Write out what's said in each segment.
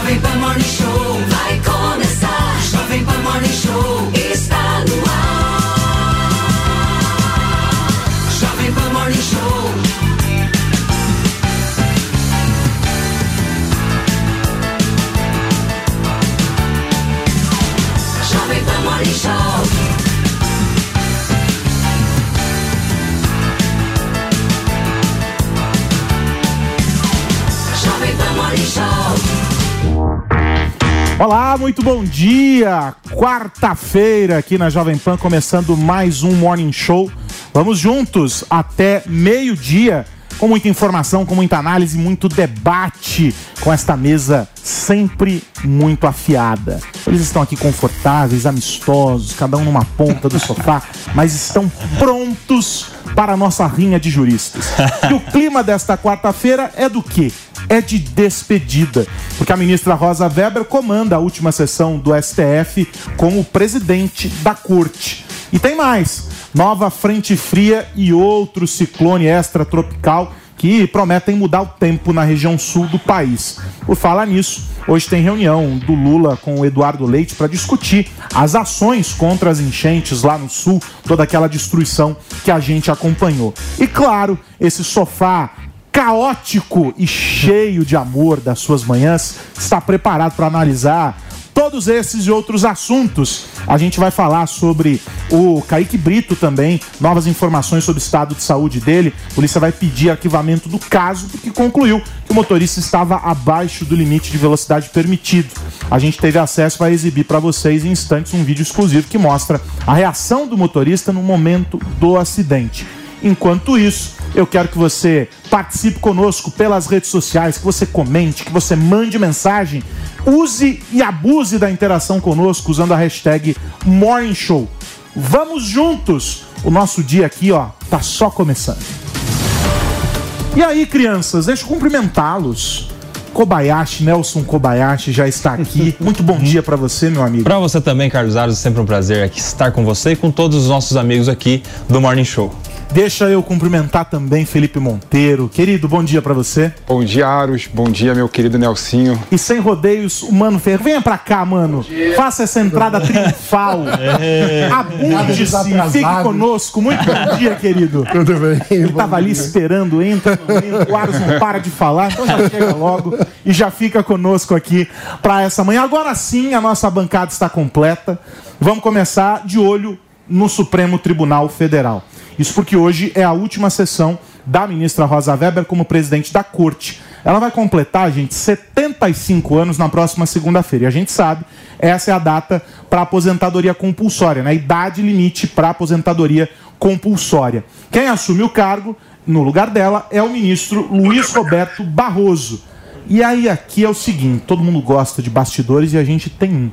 Jovem Pan Morning Show vai Olá, muito bom dia! Quarta-feira aqui na Jovem Pan, começando mais um Morning Show. Vamos juntos até meio-dia, com muita informação, com muita análise, muito debate, com esta mesa sempre muito afiada. Eles estão aqui confortáveis, amistosos, cada um numa ponta do sofá, mas estão prontos para a nossa rinha de juristas. E o clima desta quarta-feira é do quê? É de despedida, porque a ministra Rosa Weber comanda a última sessão do STF como presidente da corte. E tem mais: nova frente fria e outro ciclone extratropical que prometem mudar o tempo na região sul do país. Por falar nisso, hoje tem reunião do Lula com o Eduardo Leite para discutir as ações contra as enchentes lá no sul, toda aquela destruição que a gente acompanhou. E claro, esse sofá caótico e cheio de amor das suas manhãs está preparado para analisar todos esses e outros assuntos. A gente vai falar sobre o Kaique Brito também, novas informações sobre o estado de saúde dele. A polícia vai pedir arquivamento do caso, porque concluiu que o motorista estava abaixo do limite de velocidade permitido. A gente teve acesso, vai exibir para vocês em instantes um vídeo exclusivo que mostra a reação do motorista no momento do acidente. Enquanto isso, eu quero que você participe conosco pelas redes sociais, que você comente, que você mande mensagem, use e abuse da interação conosco usando a hashtag Morning Show. Vamos juntos! O nosso dia aqui, ó, tá só começando. E aí, crianças, deixa eu cumprimentá-los. Kobayashi, Nelson Kobayashi já está aqui. Muito bom dia para você, meu amigo. Para você também, Carlos Aros, é sempre um prazer aqui estar com você e com todos os nossos amigos aqui do Morning Show. Deixa eu cumprimentar também Felipe Monteiro. Querido, bom dia para você. Bom dia, Aros. Bom dia, meu querido Nelsinho. E sem rodeios, o Mano Ferreira. Venha pra cá, mano. Faça essa entrada triunfal. Abunde-se, fique conosco. Muito bom dia, querido. Tudo bem? Ele tava ali esperando, entra, entra, o Aros não para de falar, então já chega logo e já fica conosco aqui para essa manhã. Agora sim, a nossa bancada está completa. Vamos começar de olho no Supremo Tribunal Federal. Isso porque hoje é a última sessão da ministra Rosa Weber como presidente da corte. Ela vai completar, gente, 75 anos na próxima segunda-feira. E a gente sabe, essa é a data para aposentadoria compulsória, né? Idade limite para aposentadoria compulsória. Quem assume o cargo, no lugar dela, é o ministro Luiz Roberto Barroso. E aí aqui é o seguinte, todo mundo gosta de bastidores e a gente tem um.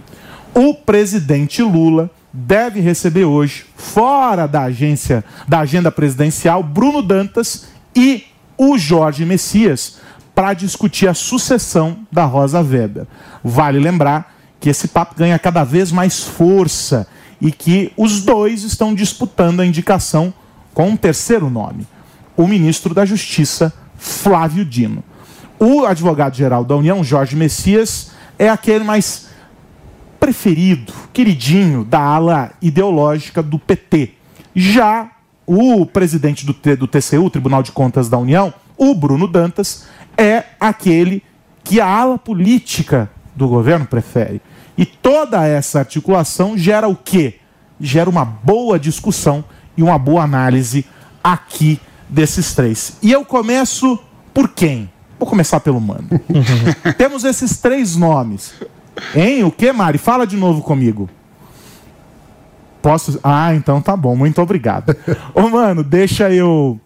O presidente Lula deve receber hoje, fora da agência, da agenda presidencial, Bruno Dantas e o Jorge Messias para discutir a sucessão da Rosa Weber. Vale lembrar que esse papo ganha cada vez mais força e que os dois estão disputando a indicação com um terceiro nome, o ministro da Justiça, Flávio Dino. O advogado-geral da União, Jorge Messias, é aquele mais preferido, queridinho da ala ideológica do PT. Já o presidente do, do TCU, Tribunal de Contas da União, o Bruno Dantas, é aquele que a ala política do governo prefere. E toda essa articulação gera o quê? Gera uma boa discussão e uma boa análise aqui desses três. E eu começo por quem? Vou começar pelo mano. Temos esses três nomes. Hein? O que, Mari? Fala de novo comigo. Posso? Ah, então tá bom. Muito obrigado. Ô, mano, deixa eu.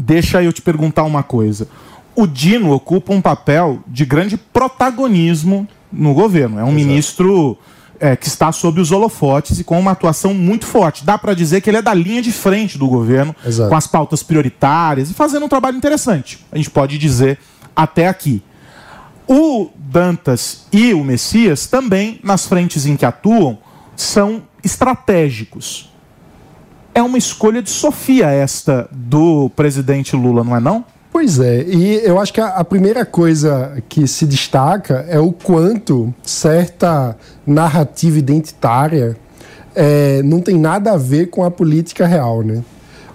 Deixa eu te perguntar uma coisa. O Dino ocupa um papel de grande protagonismo no governo. É um ministro é, que está sob os holofotes e com uma atuação muito forte. Dá para dizer que ele é da linha de frente do governo, Exato. com as pautas prioritárias e fazendo um trabalho interessante. A gente pode dizer até aqui. O Dantas e o Messias também, nas frentes em que atuam, são estratégicos. É uma escolha de Sofia esta do presidente Lula, não é não? Pois é, e eu acho que a, a, primeira coisa que se destaca é o quanto certa narrativa identitária é, não tem nada a ver com a política real, né?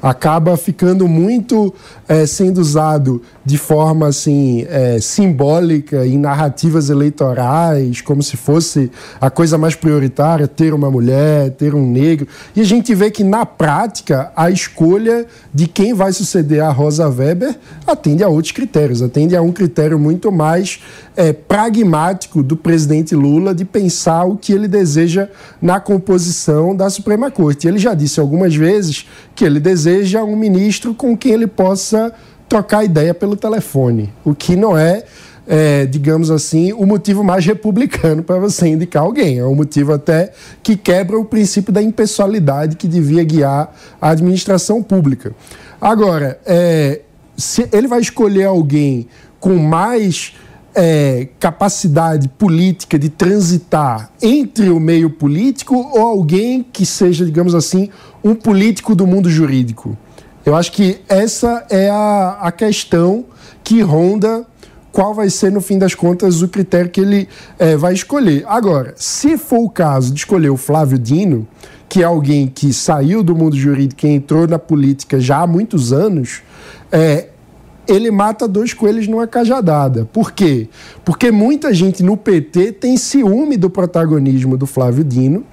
Acaba ficando muito é, sendo usado de forma assim é, simbólica em narrativas eleitorais, como se fosse a coisa mais prioritária ter uma mulher, ter um negro. E a gente vê que na prática a escolha de quem vai suceder a Rosa Weber atende a outros critérios, atende a um critério muito mais é, pragmático do presidente Lula de pensar o que ele deseja na composição da Suprema Corte. Ele já disse algumas vezes que ele deseja um ministro com quem ele possa trocar ideia pelo telefone, o que não é, é digamos assim, o motivo mais republicano para você indicar alguém. É um motivo até que quebra o princípio da impessoalidade que devia guiar a administração pública. Agora, é, se ele vai escolher alguém com mais é, capacidade política de transitar entre o meio político ou alguém que seja, digamos assim, um político do mundo jurídico? Eu acho que essa é a, a questão que ronda qual vai ser, no fim das contas, o critério que ele é, vai escolher. Agora, se for o caso de escolher o Flávio Dino, que é alguém que saiu do mundo jurídico e entrou na política já há muitos anos, é, ele mata dois coelhos numa cajadada. Por quê? Porque muita gente no PT tem ciúme do protagonismo do Flávio Dino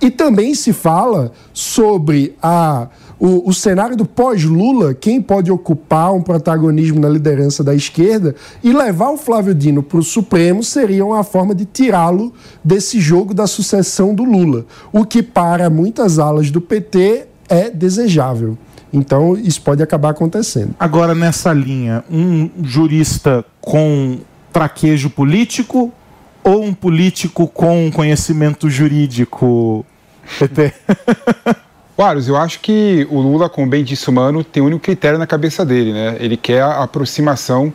e também se fala sobre a o, o cenário do pós-Lula, quem pode ocupar um protagonismo na liderança da esquerda e levar o Flávio Dino para o Supremo seria uma forma de tirá-lo desse jogo da sucessão do Lula, o que para muitas alas do PT é desejável. Então, isso pode acabar acontecendo. Agora, nessa linha, um jurista com traquejo político ou um político com conhecimento jurídico? PT? Claro, eu acho que o Lula, como bem disse o Mano, tem um único critério na cabeça dele, né? Ele quer a aproximação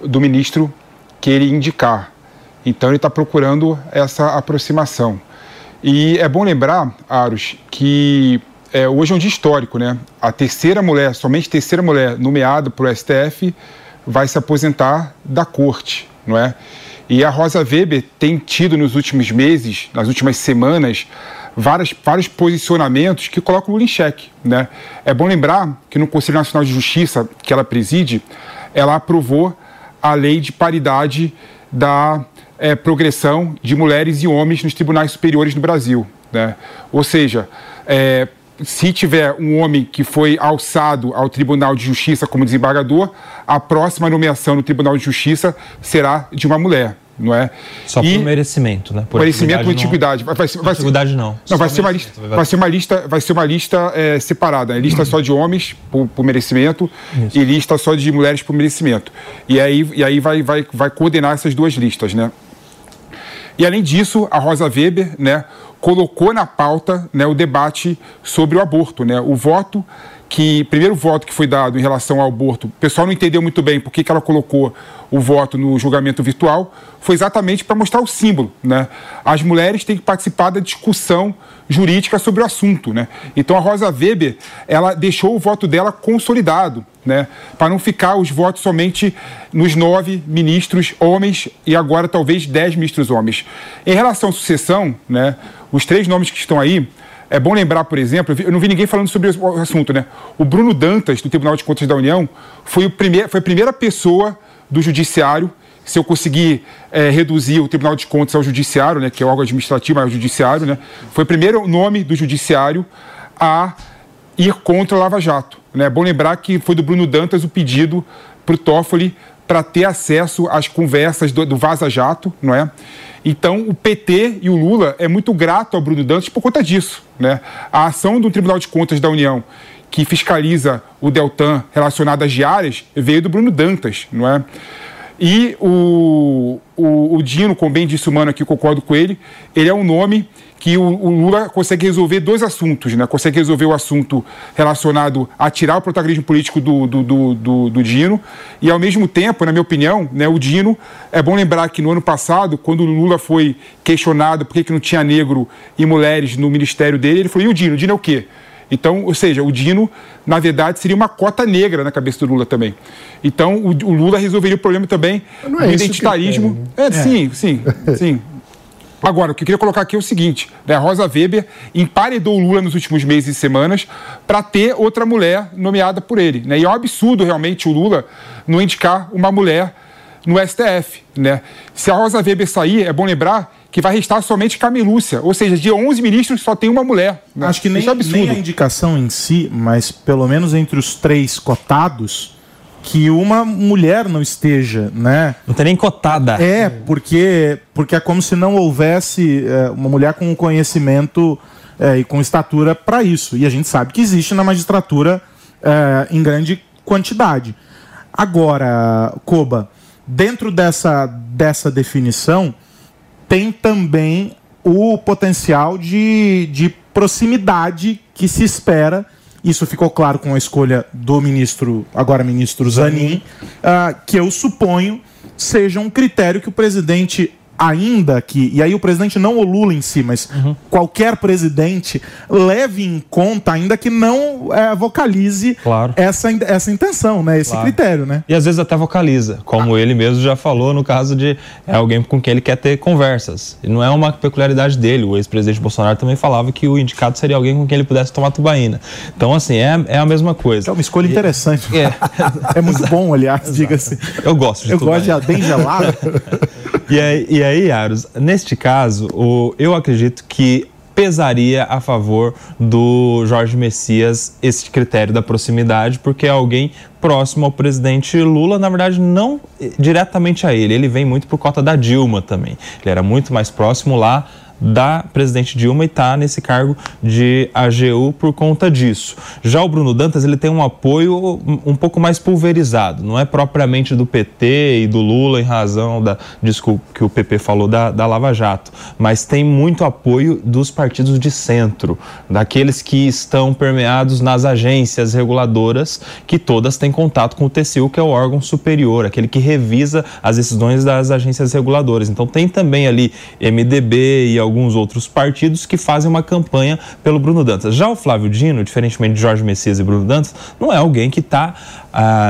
do ministro que ele indicar. Então ele está procurando essa aproximação. E é bom lembrar, Aros, que é, hoje é um dia histórico, né? A terceira mulher, somente terceira mulher nomeada para o STF vai se aposentar da corte, não é? E a Rosa Weber tem tido nos últimos meses, nas últimas semanas, várias, vários posicionamentos que colocam o Lula em xeque. Né? É bom lembrar que no Conselho Nacional de Justiça, que ela preside, ela aprovou a lei de paridade da é, progressão de mulheres e homens nos tribunais superiores no Brasil. Né? Ou seja, é, se tiver um homem que foi alçado ao Tribunal de Justiça como desembargador, a próxima nomeação no Tribunal de Justiça será de uma mulher não é? Só e por merecimento, né? Por merecimento ou antiguidade. Não... Vai, vai, antiguidade não. Não, vai ser, uma lista, vai ser uma lista, vai ser uma lista é, separada. Né? Lista só de homens por, por merecimento Isso. e lista só de mulheres por merecimento. E aí, e aí vai, vai, vai coordenar essas duas listas, né? E além disso, a Rosa Weber, né, colocou na pauta, né, o debate sobre o aborto, né? O voto que primeiro voto que foi dado em relação ao aborto, o pessoal não entendeu muito bem por que, que ela colocou o voto no julgamento virtual, foi exatamente para mostrar o símbolo. Né? As mulheres têm que participar da discussão jurídica sobre o assunto. Né? Então a Rosa Weber ela deixou o voto dela consolidado, né? para não ficar os votos somente nos nove ministros homens e agora talvez dez ministros homens. Em relação à sucessão, né, os três nomes que estão aí, é bom lembrar, por exemplo, eu não vi ninguém falando sobre o assunto, né? O Bruno Dantas, do Tribunal de Contas da União, foi, o primeir, foi a primeira pessoa do Judiciário, se eu conseguir é, reduzir o Tribunal de Contas ao Judiciário, né, que é o órgão administrativo, mas é o Judiciário, né? Foi o primeiro nome do Judiciário a ir contra a Lava Jato. Né? É bom lembrar que foi do Bruno Dantas o pedido para o Toffoli para ter acesso às conversas do, do Vaza Jato, não é? Então, o PT e o Lula é muito grato ao Bruno Dantas por conta disso. Né? A ação do Tribunal de Contas da União, que fiscaliza o Deltan relacionado às diárias, veio do Bruno Dantas, não é? E o, o, o Dino, como bem disse o Mano aqui, concordo com ele, ele é um nome que o, o, Lula consegue resolver dois assuntos, né? Consegue resolver o assunto relacionado a tirar o protagonismo político do, do, do, do, do Dino e, ao mesmo tempo, na minha opinião, né, o Dino, é bom lembrar que no ano passado, quando o Lula foi questionado por que, que não tinha negro e mulheres no ministério dele, ele falou, e o Dino? O Dino é o quê? Então, ou seja, o Dino, na verdade, seria uma cota negra na cabeça do Lula também. Então, o, o Lula resolveria o problema também Não é do o identitarismo. É, sim, sim, sim. Agora, o que eu queria colocar aqui é o seguinte: né, a Rosa Weber emparedou o Lula nos últimos meses e semanas para ter outra mulher nomeada por ele. Né? E é um absurdo realmente o Lula não indicar uma mulher no STF. Né? Se a Rosa Weber sair, é bom lembrar que vai restar somente Camilúcia, ou seja, de 11 ministros só tem uma mulher. né? Acho que nem, Isso é absurdo. nem a indicação em si, mas pelo menos entre os três cotados, que uma mulher não esteja, né? Não tem nem cotada. É, porque, porque é como se não houvesse é, uma mulher com conhecimento é, e com estatura para isso. E a gente sabe que existe na magistratura é, em grande quantidade. Agora, Koba, dentro dessa, dessa definição, tem também o potencial de, de proximidade que se espera. Isso ficou claro com a escolha do ministro, agora ministro Zanin, ah, que eu suponho seja um critério que o presidente ainda que, e aí o presidente não o Lula em si, mas qualquer presidente leve em conta, ainda que não eh, vocalize Claro. essa, essa intenção, né? Esse Claro. critério, né? E às vezes até vocaliza, como ele mesmo já falou no caso de é alguém com quem ele quer ter conversas. E não é uma peculiaridade dele. O ex-presidente Bolsonaro também falava que o indicado seria alguém com quem ele pudesse tomar tubaína. Então, assim, é, é a mesma coisa. É uma escolha interessante. É. É muito bom, aliás, diga-se. Eu gosto de Eu gosto tubaína. de bem gelado. E aí, e aí Aros, neste caso, o, eu acredito que pesaria a favor do Jorge Messias esse critério da proximidade, porque é alguém próximo ao presidente Lula, na verdade, não diretamente a ele. Ele vem muito por cota da Dilma também. Ele era muito mais próximo lá da presidente Dilma e está nesse cargo de AGU por conta disso. Já o Bruno Dantas ele tem um apoio um- pouco mais pulverizado, não é propriamente do PT e do Lula em razão da desculpa que o PP falou da, da Lava Jato, mas tem muito apoio dos partidos de centro, daqueles que estão permeados nas agências reguladoras, que todas têm contato com o TCU, que é o órgão superior, aquele que revisa as decisões das agências reguladoras. Então tem também ali MDB e alguns outros partidos que fazem uma campanha pelo Bruno Dantas. Já o Flávio Dino, diferentemente de Jorge Messias e Bruno Dantas, não é alguém que está,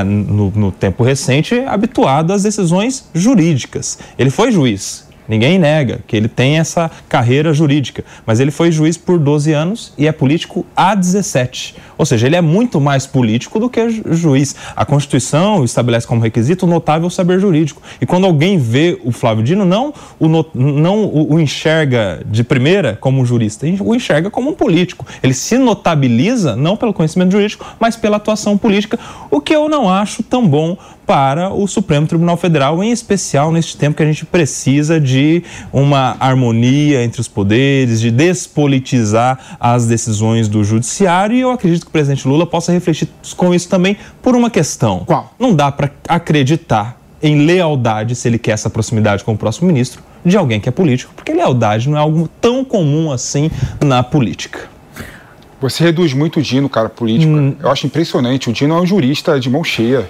no, no tempo recente, habituado às decisões jurídicas. Ele foi juiz, Ninguém nega que ele tem essa carreira jurídica, mas ele foi juiz por 12 anos e é político há 17. Ou seja, ele é muito mais político do que ju- juiz. A Constituição estabelece como requisito o notável saber jurídico. E quando alguém vê o Flávio Dino, não o, no- não o enxerga de primeira como um jurista, o enxerga como um político. Ele se notabiliza não pelo conhecimento jurídico, mas pela atuação política, o que eu não acho tão bom para o Supremo Tribunal Federal, em especial neste tempo que a gente precisa de uma harmonia entre os poderes, de despolitizar as decisões do judiciário. E eu acredito que o presidente Lula possa refletir com isso também por uma questão. Qual? Não dá para acreditar em lealdade, se ele quer essa proximidade com o próximo ministro, de alguém que é político, porque lealdade não é algo tão comum assim na política. Você reduz muito o Dino, cara, político. Hum. Eu acho impressionante. O Dino é um jurista de mão cheia.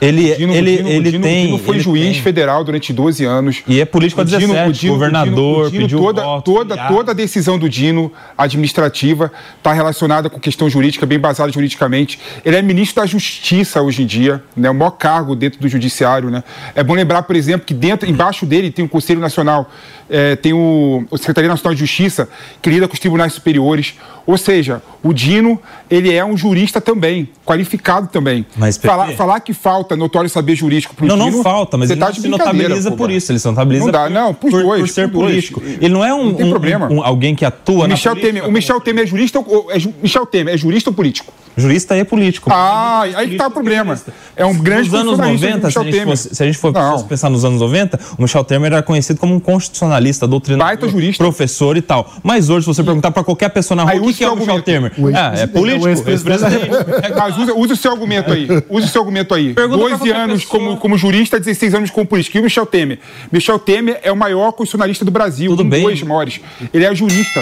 Ele, Dino, ele, Dino- ele Dino- tem. Dino foi ele juiz tem. federal durante 12 anos. E é político há O Dino- 17, o Dino- governador, pediu toda, voto, toda, toda a decisão do Dino administrativa está relacionada com questão jurídica, bem basada juridicamente. Ele é ministro da Justiça hoje em dia, né, o maior cargo dentro do judiciário. Né. É bom lembrar, por exemplo, que dentro, embaixo dele tem o Conselho Nacional, eh, tem o, o Secretaria Nacional de Justiça, que lida com os tribunais superiores. Ou seja, o Dino, ele é um jurista também, qualificado também. Mas, Pepe- falar, falar que falta notório saber jurídico pro Não, Dino... não falta, mas ele tá não se notabiliza pô, por isso. Ele se notabiliza Não dá, por, não, pros por, dois, por ser dois. político. Ele não é um, Não um- problema. um- alguém que atua O na Michel política. Temer, o Michel Temer é jurista ou é ju- Michel Temer é jurista ou político? Jurista é político. Ah, aí que tá o problema. É um grande Nos anos constitucionalista, 90, se a gente, Temer. fosse, se a gente for pensar nos anos 90, o Michel Temer era conhecido como um constitucionalista, doutrinador, jurista. professor e tal. Mas hoje, se você perguntar para qualquer pessoa na rua, Aí o que, que é o Michel Temer? Ah, é ex-presidente- político, o ex-presidente. Mas usa, usa o seu argumento aí. Usa o seu argumento aí. Pergunta pra 12 qualquer anos pessoa. como, como jurista, 16 anos como político. E o Michel Temer? Michel Temer é o maior constitucionalista do Brasil. Tudo um bem. dos maiores. Ele é jurista.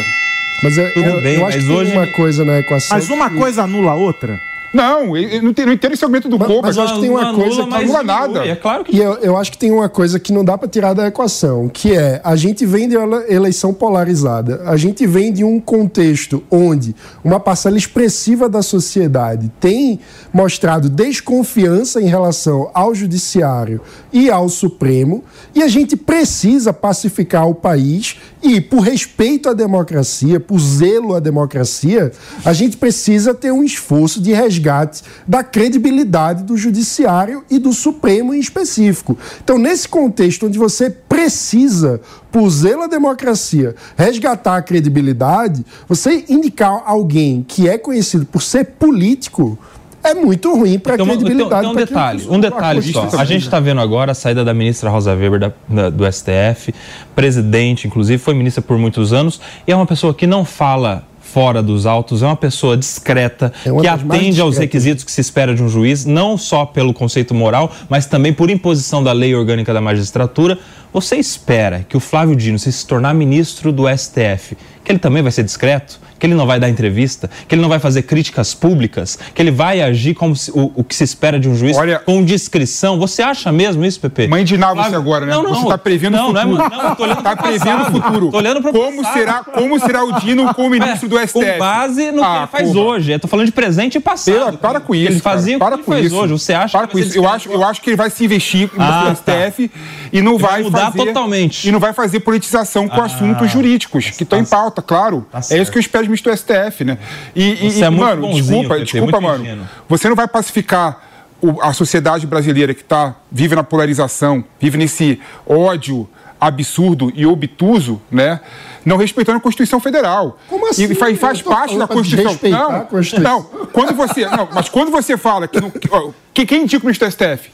Mas eu, Tudo eu- bem, eu acho mas que tem hoje- uma coisa na equação. Mas uma que- coisa anula a outra. Não, não, entendo- não entendo esse argumento do Koba. mas eu acho que tem uma coisa que mas anula diminui. nada. É claro que E eu, eu acho que tem uma coisa que não dá para tirar da equação, que é a gente vem de uma eleição polarizada, a gente vem de um contexto onde uma parcela expressiva da sociedade tem mostrado desconfiança em relação ao judiciário e ao Supremo, e a gente precisa pacificar o país e, por respeito à democracia, por zelo à democracia, a gente precisa ter um esforço de resgate da credibilidade do judiciário e do Supremo em específico. Então, nesse contexto onde você precisa, por zelo à democracia, resgatar a credibilidade, você indicar alguém que é conhecido por ser político é muito ruim para a Então, credibilidade. então, um detalhe, que um detalhe só. Constituição A gente está vendo agora a saída da ministra Rosa Weber da- da- do STF, presidente, inclusive, foi ministra por muitos anos, e é uma pessoa que não fala fora dos autos, é uma pessoa discreta, É uma que atende aos requisitos que se espera de um juiz, não só pelo conceito moral, mas também por imposição da lei orgânica da magistratura. Você espera que o Flávio Dino, se se tornar ministro do STF, que ele também vai ser discreto? Que ele não vai dar entrevista? Que ele não vai fazer críticas públicas? Que ele vai agir como se- o, o que se espera de um juiz Olha- com discrição? Você acha mesmo isso, Pepe? Mãe de você Flávio- agora, né? Não, não. Você tá prevendo não, o futuro. Não, é, não, eu tô olhando Tá prevendo o futuro. Tô olhando pro como passado. será, como será o Dino como ministro do STF? Com base no que Ah, ele faz porra. hoje. Eu tô falando de presente e passado. Pera, para com isso. Ele fazia cara. o que ele faz hoje. Você acha para que com isso. Eu acho, eu acho que ele vai se investir no Ah, STF e não vai, mudar fazer totalmente. e não vai fazer politização com assuntos jurídicos que estão em pauta, claro. Tá é isso que eu espero do STF, né? E, e- e, é muito mano, bonzinho, desculpa, Pepe, desculpa, muito mano. ingênuo. Você não vai pacificar o- a sociedade brasileira que tá vive na polarização, vive nesse ódio absurdo e obtuso, né? Não respeitando a Constituição Federal. Como assim? E faz, faz parte da Constituição. Não, a Constituição. não. Quando você, não, mas quando você fala que, não, que- ó, que quem indica o ministro do STF?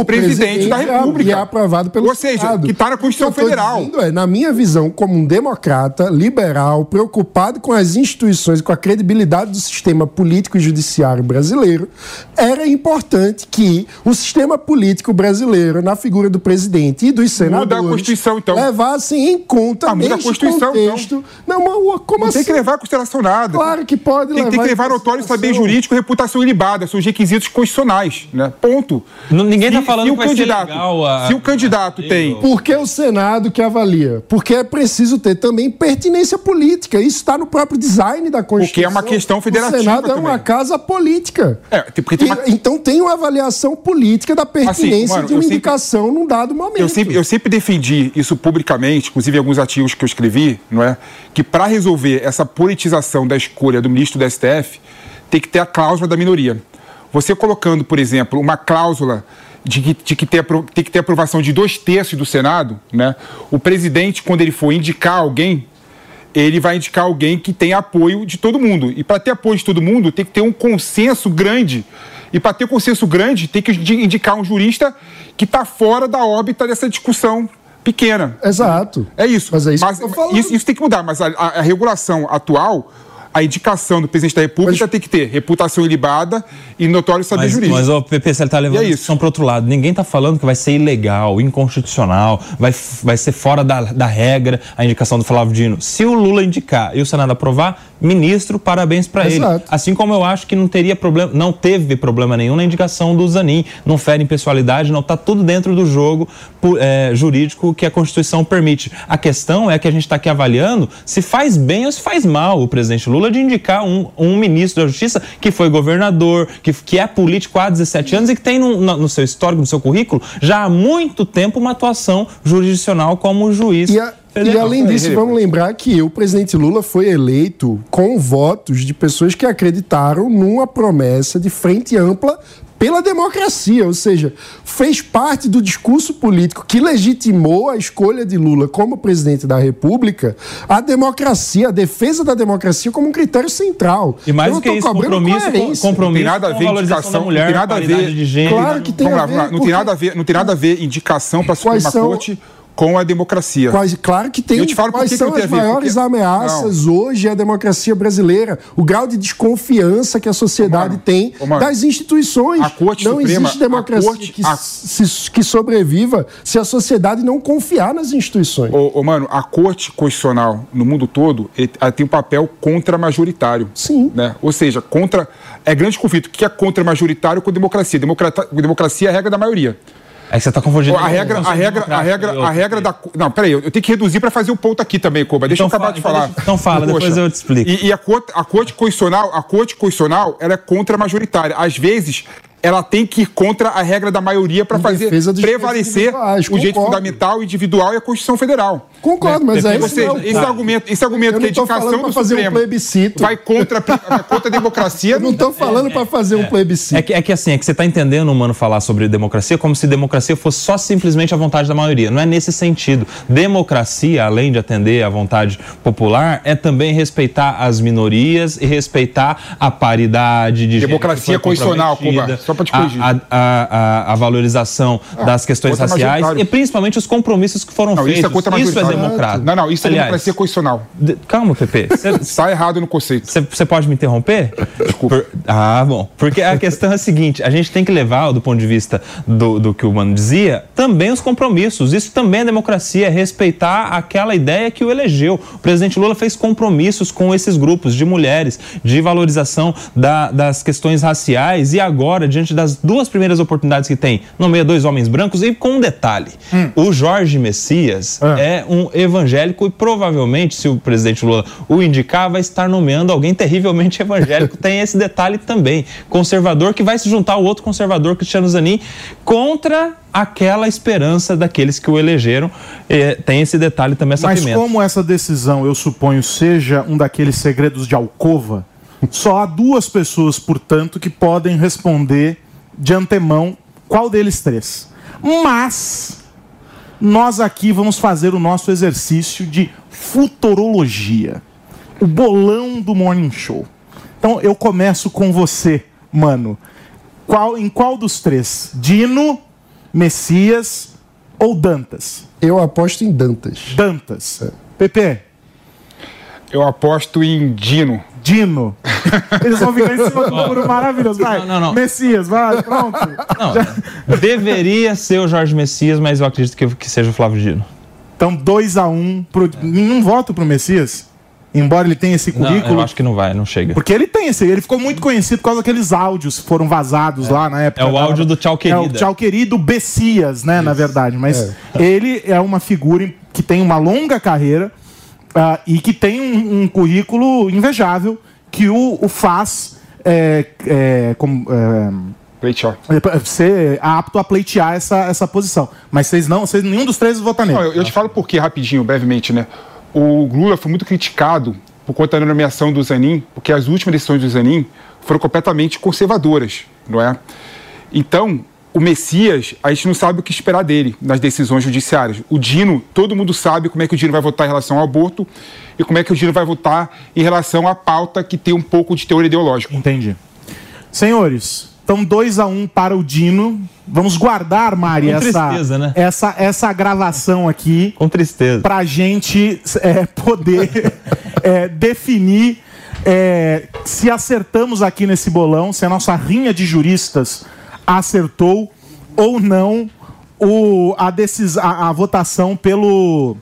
O, presidente, da é- República. E é aprovado pelo Ou seja, Senado. que está na Constituição O que eu tô Federal. dizendo é, na minha visão, como um democrata, liberal, preocupado com as instituições, com a credibilidade do sistema político e judiciário brasileiro, era importante que o sistema político brasileiro, na figura do presidente e dos senadores, a Constituição, então. levassem em conta Ah, muda a Constituição, então. contexto. Não, mas como Não assim? tem que levar em consideração nada. Claro que pode Tem, tem que levar levar notório saber jurídico e reputação ilibada. São os requisitos constitucionais, né? Ponto. Não- ninguém tá Se- falando se o que candidato, legal a- Se o candidato tem... Porque o Senado que avalia. Porque é preciso ter também pertinência política. Isso está no próprio design da Constituição. Porque é uma questão federativa O Senado é uma também. casa política. É, tem- porque tem E- uma- Então tem uma avaliação política da pertinência mano, de uma eu sempre- indicação num dado momento. Eu sempre, eu sempre defendi isso publicamente, inclusive em alguns artigos que eu escrevi, não é? Que para resolver essa politização da escolha do ministro do STF, tem que ter a cláusula da minoria. Você colocando, por exemplo, uma cláusula de que, de que ter, tem que ter aprovação de dois terços do Senado, né? O presidente, quando ele for indicar alguém, ele vai indicar alguém que tem apoio de todo mundo. E para ter apoio de todo mundo, tem que ter um consenso grande. E para ter consenso grande, tem que indi- indicar um jurista que está fora da órbita dessa discussão pequena. Exato. É isso. Mas é isso falando. isso, isso tem que mudar. Mas a, a- a regulação atual, a indicação do presidente da República tem que ter reputação ilibada e notório saber Mas, jurídico. mas o PP, você tá levando E é a isso. discussão para outro lado. Ninguém tá falando que vai ser ilegal, inconstitucional, vai, vai ser fora da, da regra a indicação do Flávio Dino. Se o Lula indicar e o Senado aprovar, ministro, parabéns para ele. Assim como eu acho que não teria problema, não teve problema nenhum na indicação do Zanin. Não fere em pessoalidade, não tá tudo dentro do jogo é, jurídico que a Constituição permite. A questão é que a gente está aqui avaliando se faz bem ou se faz mal o presidente Lula de indicar um, um ministro da Justiça que foi governador, que, que é político há 17 anos e que tem no, no seu histórico, no seu currículo, já há muito tempo uma atuação jurisdicional como juiz. E, a- e além disso, vamos lembrar que o presidente Lula foi eleito com votos de pessoas que acreditaram numa promessa de frente ampla pela democracia, ou seja, fez parte do discurso político que legitimou a escolha de Lula como presidente da República, a democracia, a defesa da democracia como um critério central. E mais do que isso, compromisso, com, compromisso Não tem nada a com ver valorização indicação, da mulher, não tem nada a ver. de gênero. Claro que tem Vamos a ver, lá. Não tem nada a ver, não tem nada a ver indicação para a Suprema são- Corte com a democracia. Quais, claro que tem. Eu te falo quais que são que as maiores porque- ameaças hoje à democracia brasileira? O grau de desconfiança que a sociedade mano, tem mano, das instituições. a Corte não Suprema- existe democracia Corte- que, a- se- que sobreviva se a sociedade não confiar nas instituições. Ô, ô, mano, a Corte Constitucional no mundo todo tem um papel contra-majoritário. Sim. Né? Ou seja, contra. É grande conflito. O que é contra-majoritário com democracia? Democrata- democracia é a regra da maioria. É que você tá confundindo. A regra, a regra, a regra, a regra da. Não, peraí, eu tenho que reduzir para fazer o ponto aqui também, Coba. Deixa Então eu acabar fala- de então falar. deixa- então fala, depois eu te explico. E, e a, corte, a Corte Constitucional, a Corte Constitucional, ela é contra-majoritária. Às vezes, ela tem que ir contra a regra da maioria para fazer prevalecer o direito fundamental, individual e a Constituição Federal. Concordo, mas é seja, não. esse argumento, esse argumento que a indicação do fazer um Supremo plebiscito. vai contra, contra a democracia. Eu não estou falando para fazer um plebiscito. É que, é que assim, é que você está entendendo, mano, falar sobre democracia como se democracia fosse só simplesmente a vontade da maioria. Não é nesse sentido. Democracia, além de atender à vontade popular, é também respeitar as minorias e respeitar a paridade de Democracia constitucional, Cuba, só pra te a- corrigir. A, a, a, a valorização das questões raciais e principalmente os compromissos que foram Não, feitos. isso é isso é democrático. Não, não, isso é Aliás, democracia constitucional. de- Calma, Pepe. Você- Está errado no conceito. você pode me interromper? Desculpa. Por- Ah, bom. Porque a questão é a seguinte: a gente tem que levar, do ponto de vista do, do que o Mano dizia, também os compromissos. Isso também é democracia, é respeitar aquela ideia que o elegeu. O presidente Lula fez compromissos com esses grupos de mulheres, de valorização da- das questões raciais e agora, diante das duas primeiras oportunidades que tem, nomeia dois homens brancos e com um detalhe: o Jorge Messias Ah. é um evangélico e provavelmente, se o presidente Lula o indicar, vai estar nomeando alguém terrivelmente evangélico. Tem esse detalhe também. Conservador que vai se juntar ao outro conservador, Cristiano Zanin, contra aquela esperança daqueles que o elegeram. É, tem esse detalhe também, essa Mas pimenta. como essa decisão, eu suponho, seja um daqueles segredos de alcova, só há duas pessoas, portanto, que podem responder de antemão qual deles três. Mas nós aqui vamos fazer o nosso exercício de futurologia. O bolão do Morning Show. Então eu começo com você, mano. Qual, em qual dos três? Dino, Messias ou Dantas? Eu aposto em Dantas. Dantas. Pepe, Eu aposto em Dino. Dino. Eles vão ficar em cima do muro maravilhoso. Vai. Não, não, não. Messias, vai, pronto. Não, deveria ser o Jorge Messias, mas eu acredito que, que seja o Flávio Dino. Então, 2 a 1 um pro. Nenhum voto pro Messias. Embora ele tenha esse Não, currículo. eu acho que não vai, não chega. Porque ele tem esse. Ele ficou muito conhecido por causa daqueles áudios que foram vazados lá na época. É o da- áudio do Tchau É o. Tchau Querido Bessias, né, na verdade. Mas ele é uma figura que tem uma longa carreira ah, e que tem um, um currículo invejável que o, o faz é, é, como, é, Pleitó. ser apto a pleitear essa, essa posição. Mas vocês não, vocês, nenhum dos três vota nele. Não, eu, eu te falo por quê, rapidinho, brevemente, né? O Lula foi muito criticado por conta da nomeação do Zanin, porque as últimas decisões do Zanin foram completamente conservadoras, não é? Então, o Messias, a gente não sabe o que esperar dele nas decisões judiciárias. O Dino, todo mundo sabe como é que o Dino vai votar em relação ao aborto e como é que o Dino vai votar em relação à pauta que tem um pouco de teor ideológico. Entendi. Senhores, então 2 a 1 um para o Dino. Vamos guardar, Mari, Com essa, tristeza, né? essa, essa gravação aqui Com tristeza. para a gente é, poder é, definir é, se acertamos aqui nesse bolão, se a nossa rinha de juristas acertou ou não o, a, decis, a, a votação pelo.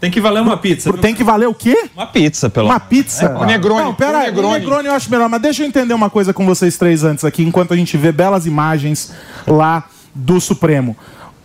Tem que valer uma pizza. Tem que valer o quê? Uma pizza, pelo Uma pizza? O Negroni, Não, pera o aí, o Negroni. Negroni eu acho melhor, mas deixa eu entender uma coisa com vocês três antes aqui, enquanto a gente vê belas imagens lá do Supremo.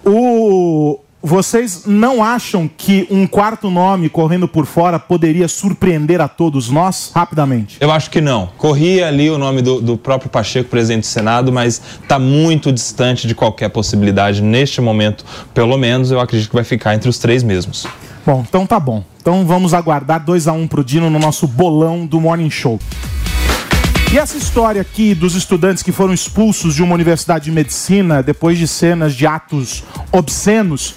O... Vocês não acham que um quarto nome correndo por fora poderia surpreender a todos nós rapidamente? Eu acho que não. Corria ali o nome do, do próprio Pacheco, presidente do Senado, mas está muito distante de qualquer possibilidade neste momento. Pelo menos eu acredito que vai ficar entre os três mesmos. Bom, então tá bom. Então vamos aguardar 2 a 1 um pro Dino no nosso bolão do Morning Show. E essa história aqui dos estudantes que foram expulsos de uma universidade de medicina depois de cenas de atos obscenos,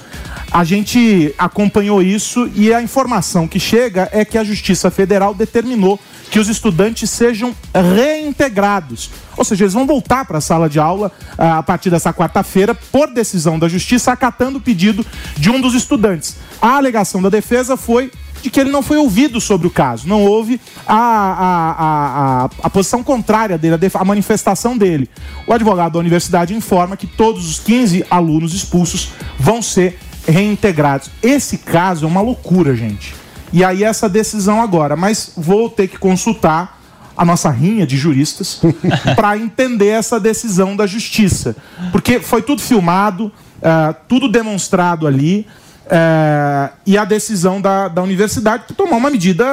A gente acompanhou isso e a informação que chega é que a Justiça Federal determinou que os estudantes sejam reintegrados. Ou seja, eles vão voltar para a sala de aula ah, a partir dessa quarta-feira, por decisão da Justiça, acatando o pedido de um dos estudantes. A alegação da defesa foi de que ele não foi ouvido sobre o caso, não houve a, a, a, a, posição contrária dele, a manifestação dele. O advogado da universidade informa que todos os 15 alunos expulsos vão ser reintegrados. Esse caso é uma loucura, gente. E aí essa decisão agora, mas vou ter que consultar a nossa rinha de juristas para entender essa decisão da justiça, porque foi tudo filmado, ah, tudo demonstrado ali. eh, e a decisão da, da universidade de tomar uma medida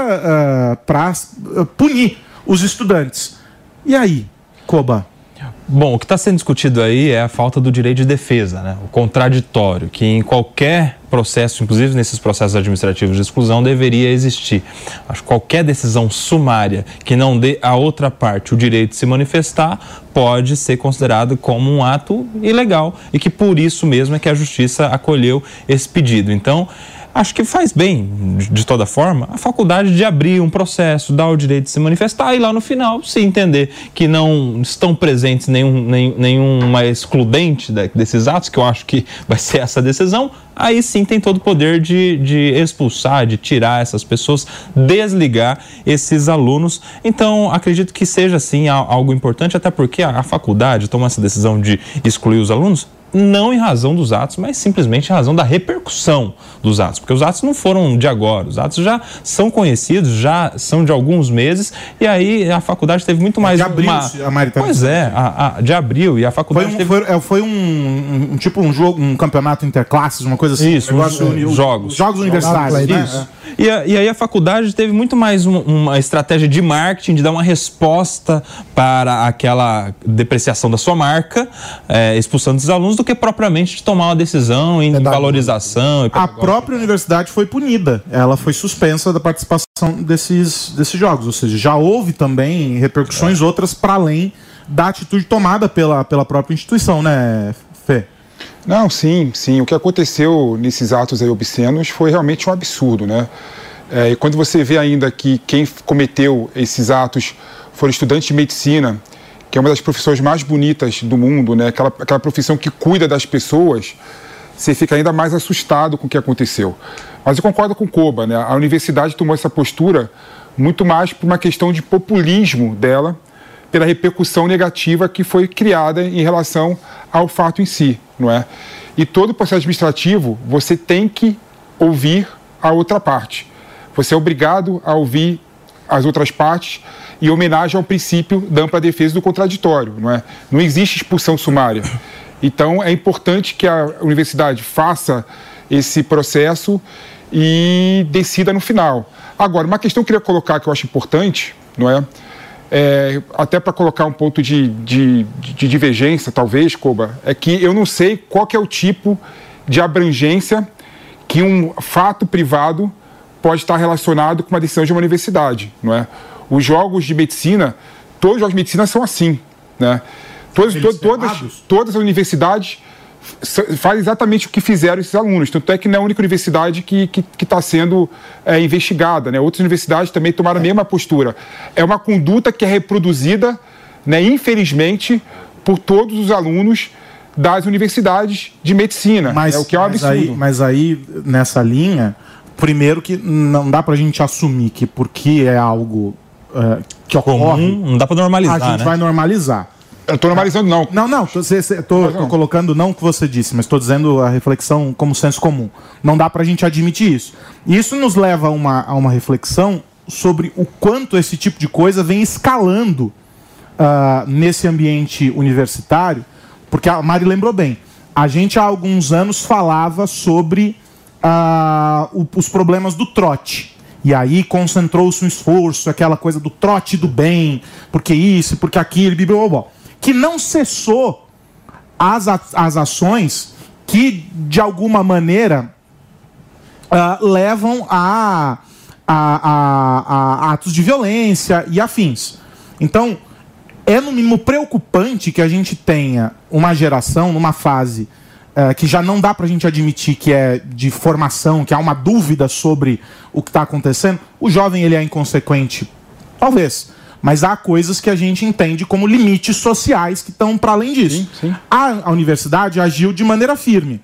para punir os estudantes. E aí, Koba? Bom, o que está sendo discutido aí é a falta do direito de defesa, né? o contraditório, que em qualquer processo, inclusive nesses processos administrativos de exclusão, deveria existir. Acho que qualquer decisão sumária que não dê à outra parte o direito de se manifestar pode ser considerado como um ato ilegal e que por isso mesmo é que a justiça acolheu esse pedido. Então, acho que faz bem, de- toda forma, a faculdade de abrir um processo, dar o direito de se manifestar e lá no final, se entender que não estão presentes nenhum, nem, nenhuma excludente desses atos, que eu acho que vai ser essa decisão, aí sim tem todo o poder de, de expulsar, de tirar essas pessoas, desligar esses alunos. Então, acredito que seja sim algo importante, até porque a, a faculdade toma essa decisão de excluir os alunos não em razão dos atos, mas simplesmente em razão da repercussão dos atos, porque os atos não foram de agora, os atos já são conhecidos, já são de alguns meses, e aí a faculdade teve muito mais de abril, uma... a Mari tá Pois é, a- a- de abril, e a Foi faculdade um, teve... foi, é, foi um, um- tipo um jogo, um campeonato interclasses, uma coisa assim. Isso, um uni- jogos. os Jogos universitários, né? Isso. E, a- e aí a faculdade teve muito mais um- uma estratégia de marketing, de dar uma resposta para aquela depreciação da sua marca, eh, expulsando esses alunos, do que propriamente de tomar uma decisão em Pedagogo. valorização. e A pedagógica. própria universidade foi punida. Ela foi suspensa da participação desses, desses jogos. Ou seja, já houve também repercussões outras para além da atitude tomada pela, pela própria instituição, né, Fê? Não, sim, sim. O que aconteceu nesses atos aí obscenos foi realmente um absurdo, né? É, e quando você vê ainda que quem cometeu esses atos foram estudantes de medicina, que é uma das profissões mais bonitas do mundo, né? Aquela, aquela profissão que cuida das pessoas, você fica ainda mais assustado com o que aconteceu. Mas eu concordo com Koba, né? A universidade tomou essa postura muito mais por uma questão de populismo dela, pela repercussão negativa que foi criada em relação ao fato em si, não é? E todo processo administrativo, você tem que ouvir a outra parte. Você é obrigado a ouvir as outras partes em homenagem ao princípio da ampla defesa do contraditório, não é? Não existe expulsão sumária. Então é importante que a universidade faça esse processo e decida no final. Agora, uma questão que eu queria colocar que eu acho importante, não é? É, até para colocar um ponto de, de, de divergência, talvez, Koba, é que eu não sei qual é o tipo de abrangência que um fato privado pode estar relacionado com uma decisão de uma universidade, não é? Os jogos de medicina, todos os jogos de medicina são assim, né? Todas, to- todas, todas as universidades fazem exatamente o que fizeram esses alunos. Tanto é que não é a única universidade que está sendo é, investigada. Né? Outras universidades também tomaram a mesma postura. É uma conduta que é reproduzida, né, infelizmente, por todos os alunos das universidades de medicina. Mas, é o que é um mas absurdo. aí, mas aí, nessa linha, primeiro que não dá pra gente assumir que porque é algo eh, que ocorre, Comum, não dá para a normalizar, gente né? vai normalizar. Eu estou normalizando, não. Não, não, tô, cê- cê- tô, tô colocando não o que você disse, mas estou dizendo a reflexão como senso comum. Não dá pra gente admitir isso. E isso nos leva a uma, a uma reflexão sobre o quanto esse tipo de coisa vem escalando ah, nesse ambiente universitário, porque a Mari lembrou bem, a gente há alguns anos falava sobre ah, o- os problemas do trote. E aí concentrou-se um esforço, aquela coisa do trote do bem, porque isso, porque aquilo, blá, que não cessou as, as ações que, de alguma maneira, ah, levam a, a, a- a atos de violência e afins. Então, é no mínimo preocupante que a gente tenha uma geração numa fase é, que já não dá para a gente admitir que é de formação, que há uma dúvida sobre o que está acontecendo, o jovem ele é inconsequente, talvez. Mas há coisas que a gente entende como limites sociais que estão para além disso. Sim, sim. A, a universidade agiu de maneira firme.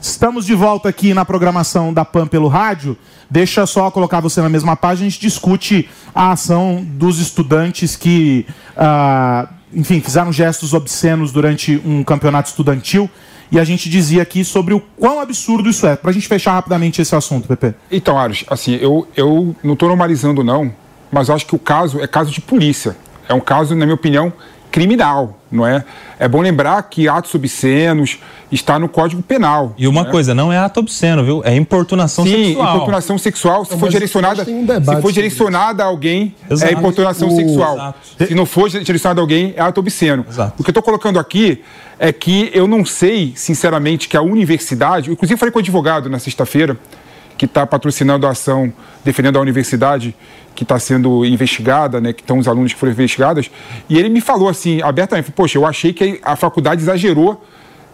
Estamos de volta aqui na programação da PAN pelo rádio. Deixa só colocar você na mesma página. A gente discute a ação dos estudantes que, ah, enfim, fizeram gestos obscenos durante um campeonato estudantil. E a gente dizia aqui sobre o quão absurdo isso é. Para a gente fechar rapidamente esse assunto, Pepe. Então, Aros, assim, eu, eu não estou normalizando, não, mas acho que o caso é caso de polícia. É um caso, na minha opinião, criminal, não é? É bom lembrar que atos obscenos está no Código Penal. E uma né? coisa, não é ato obsceno, viu? É importunação Sim, sexual. importunação sexual, se Não, for direcionada, um se for direcionada a alguém, Exato. é importunação O- sexual. Exato. Se não for direcionada a alguém, é ato obsceno. Exato. O que eu estou colocando aqui é que eu não sei, sinceramente, que a universidade, inclusive falei com o advogado na sexta-feira, que está patrocinando a ação defendendo a universidade que está sendo investigada, né, que estão os alunos que foram investigados, e ele me falou assim, abertamente, poxa, eu achei que a faculdade exagerou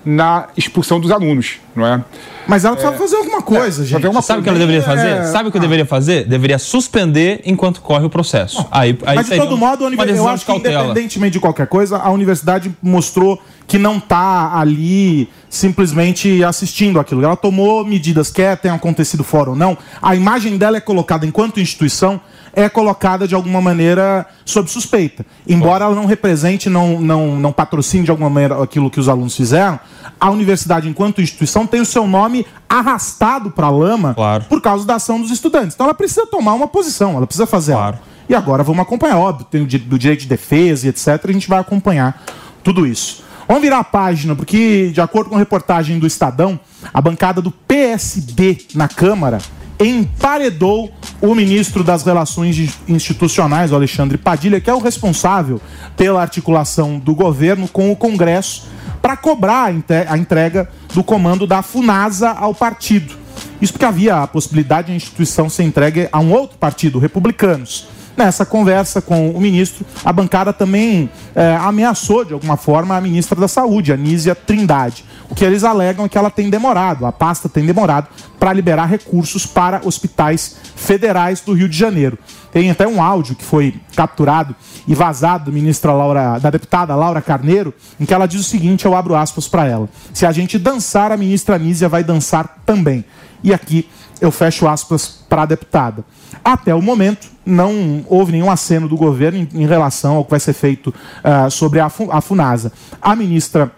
na expulsão dos alunos, não é? Mas ela precisa fazer alguma coisa, gente. fazer uma Sabe o que ela deveria fazer? É, Sabe o que eu deveria fazer? Deveria suspender enquanto corre o processo. Aí, aí Mas de todo modo, univer- eu acho que independentemente de qualquer coisa, a universidade mostrou que não está ali simplesmente assistindo aquilo. Ela tomou medidas, quer tenha acontecido fora ou não. A imagem dela é colocada enquanto instituição, é colocada de alguma maneira sob suspeita. Embora ela não represente, não, não, não patrocine de alguma maneira aquilo que os alunos fizeram, a universidade, enquanto instituição, tem o seu nome arrastado para a lama Claro. por causa da ação dos estudantes. Então ela precisa tomar uma posição, ela precisa fazer Claro. algo. E agora vamos acompanhar, óbvio, tem o do direito de defesa e etc. A gente vai acompanhar tudo isso. Vamos virar a página, porque, de acordo com a reportagem do Estadão, a bancada do PSD na Câmara emparedou o ministro das Relações Institucionais, Alexandre Padilha, que é o responsável pela articulação do governo com o Congresso, para cobrar a entrega do comando da FUNASA ao partido. Isso porque havia a possibilidade de a instituição ser entregue a um outro partido, republicanos. Nessa conversa com o ministro, a bancada também eh, ameaçou, de alguma forma, a ministra da Saúde, a Nízia Trindade. O que eles alegam é que ela tem demorado, a pasta tem demorado, para liberar recursos para hospitais federais do Rio de Janeiro. Tem até um áudio que foi capturado e vazado ministra Laura, da deputada Laura Carneiro, em que ela diz o seguinte, eu abro aspas para ela. Se a gente dançar, a ministra Nízia vai dançar também. E aqui eu fecho aspas para a deputada. Até o momento, não houve nenhum aceno do governo em, em relação ao que vai ser feito ah, sobre a, a FUNASA. A ministra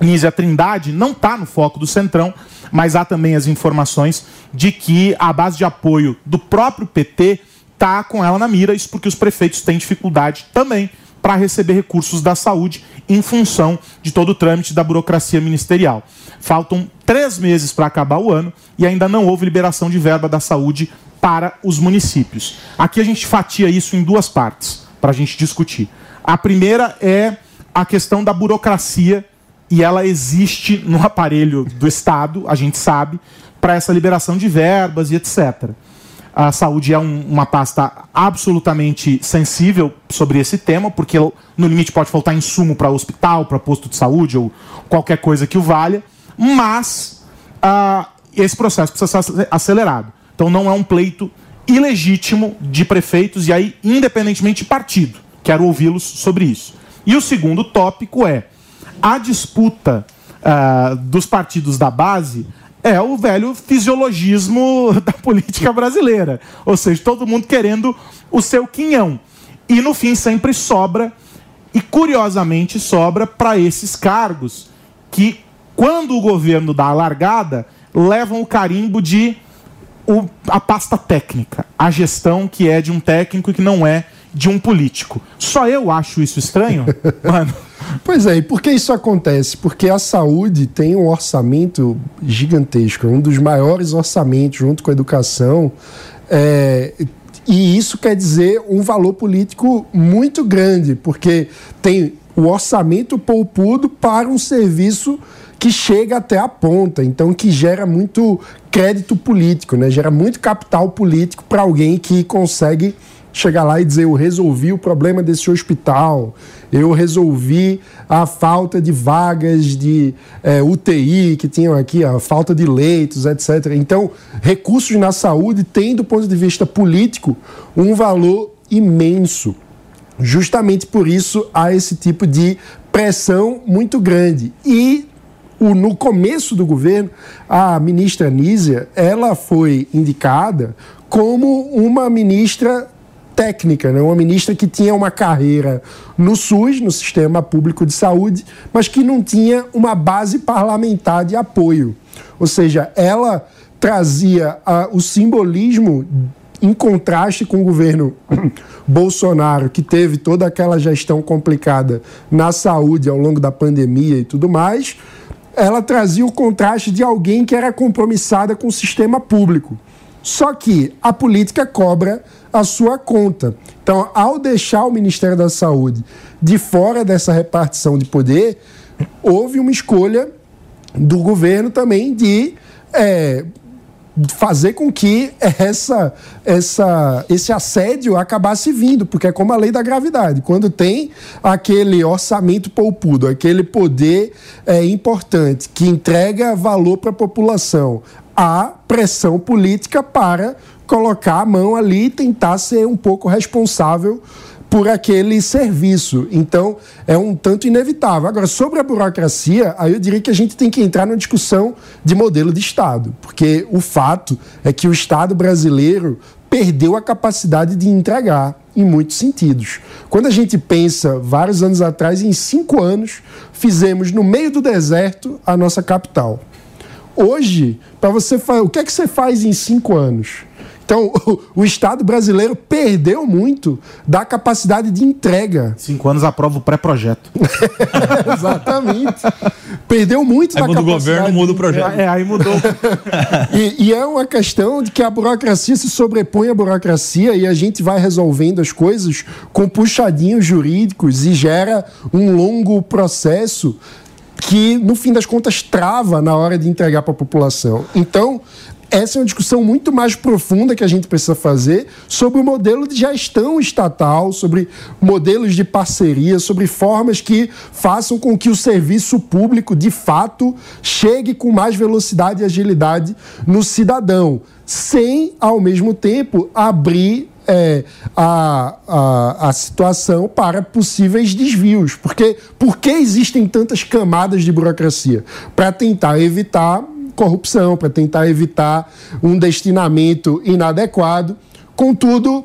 Nízia Trindade não está no foco do Centrão, mas há também as informações de que a base de apoio do próprio PT está com ela na mira, isso porque os prefeitos têm dificuldade também para receber recursos da saúde em função de todo o trâmite da burocracia ministerial. Faltam três meses para acabar o ano e ainda não houve liberação de verba da saúde para os municípios. Aqui a gente fatia isso em duas partes para a gente discutir. A primeira é a questão da burocracia e ela existe no aparelho do Estado, a gente sabe, para essa liberação de verbas e etc. A saúde é um- uma pasta absolutamente sensível sobre esse tema, porque no limite pode faltar insumo para hospital, para posto de saúde ou qualquer coisa que o valha, mas ah, esse processo precisa ser acelerado. Então não é um pleito ilegítimo de prefeitos e aí, independentemente de partido. Quero ouvi-los sobre isso. E o segundo tópico é a disputa ah, dos partidos da base é o velho fisiologismo da política brasileira. Ou seja, todo mundo querendo o seu quinhão. E no fim sempre sobra, e curiosamente sobra para esses cargos que, quando o governo dá a largada, levam o carimbo de o- a pasta técnica, a gestão que é de um técnico e que não é de um político. Só eu acho isso estranho? Mano, Pois é, e por que isso acontece? Porque a saúde tem um orçamento gigantesco, um dos maiores orçamentos junto com a educação. é, e isso quer dizer um valor político muito grande, porque tem o orçamento poupudo para um serviço que chega até a ponta, então que gera muito crédito político, né? gera muito capital político para alguém que consegue chegar lá e dizer eu resolvi o problema desse hospital, eu resolvi a falta de vagas de é, UTI que tinham aqui, a falta de leitos, etc. Então, recursos na saúde têm, do ponto de vista político, um valor imenso. Justamente por isso há esse tipo de pressão muito grande. E o, no começo do governo, a ministra Nízia, ela foi indicada como uma ministra técnica, né? uma ministra que tinha uma carreira no SUS, no Sistema Público de Saúde, mas que não tinha uma base parlamentar de apoio. Ou seja, ela trazia o simbolismo em contraste com o governo Bolsonaro, que teve toda aquela gestão complicada na saúde ao longo da pandemia e tudo mais, ela trazia o contraste de alguém que era compromissada com o sistema público. Só que a política cobra a sua conta. Então, ao deixar o Ministério da Saúde de fora dessa repartição de poder, houve uma escolha do governo também de é, fazer com que essa, essa, esse assédio acabasse vindo, porque é como a lei da gravidade. Quando tem aquele orçamento poupudo, aquele poder é, importante que entrega valor para a população, há pressão política para colocar a mão ali e tentar ser um pouco responsável por aquele serviço. Então, é um tanto inevitável. Agora, sobre a burocracia, aí eu diria que a gente tem que entrar numa discussão de modelo de Estado, porque o fato é que o Estado brasileiro perdeu a capacidade de entregar em muitos sentidos. Quando a gente pensa, vários anos atrás, em cinco anos, fizemos no meio do deserto a nossa capital. Hoje, para você o que é que você faz em cinco anos? Então, o, o, Estado brasileiro perdeu muito da capacidade de entrega. Cinco anos aprova o pré-projeto. Exatamente. Perdeu muito aí da muda capacidade. o governo, muda o projeto. É, aí mudou. e, e é uma questão de que a burocracia se sobrepõe à burocracia e a gente vai resolvendo as coisas com puxadinhos jurídicos e gera um longo processo que, no fim das contas, trava na hora de entregar para a população. Então, essa é uma discussão muito mais profunda que a gente precisa fazer sobre o modelo de gestão estatal, sobre modelos de parceria, sobre formas que façam com que o serviço público, de fato, chegue com mais velocidade e agilidade no cidadão, sem, ao mesmo tempo, abrir é, a, a, a situação para possíveis desvios. Porque por que existem tantas camadas de burocracia? Para tentar evitar corrupção, para tentar evitar um destinamento inadequado. Contudo,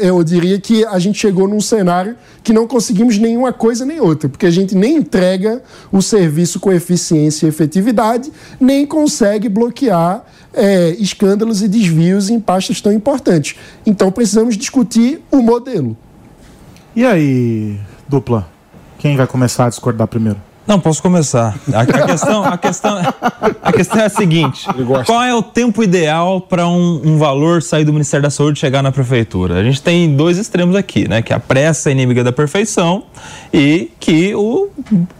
eu diria que a gente chegou num cenário que não conseguimos nenhuma coisa nem outra, porque a gente nem entrega o serviço com eficiência e efetividade, nem consegue bloquear é, escândalos e desvios em pastas tão importantes. Então precisamos discutir o modelo. E aí, dupla? Quem vai começar a discordar primeiro? Não, posso começar. A, a, questão, a, questão, a questão é a seguinte: qual é o tempo ideal para um, um, valor sair do Ministério da Saúde e chegar na prefeitura? A gente tem dois extremos aqui, né? Que a pressa é inimiga da perfeição e que o,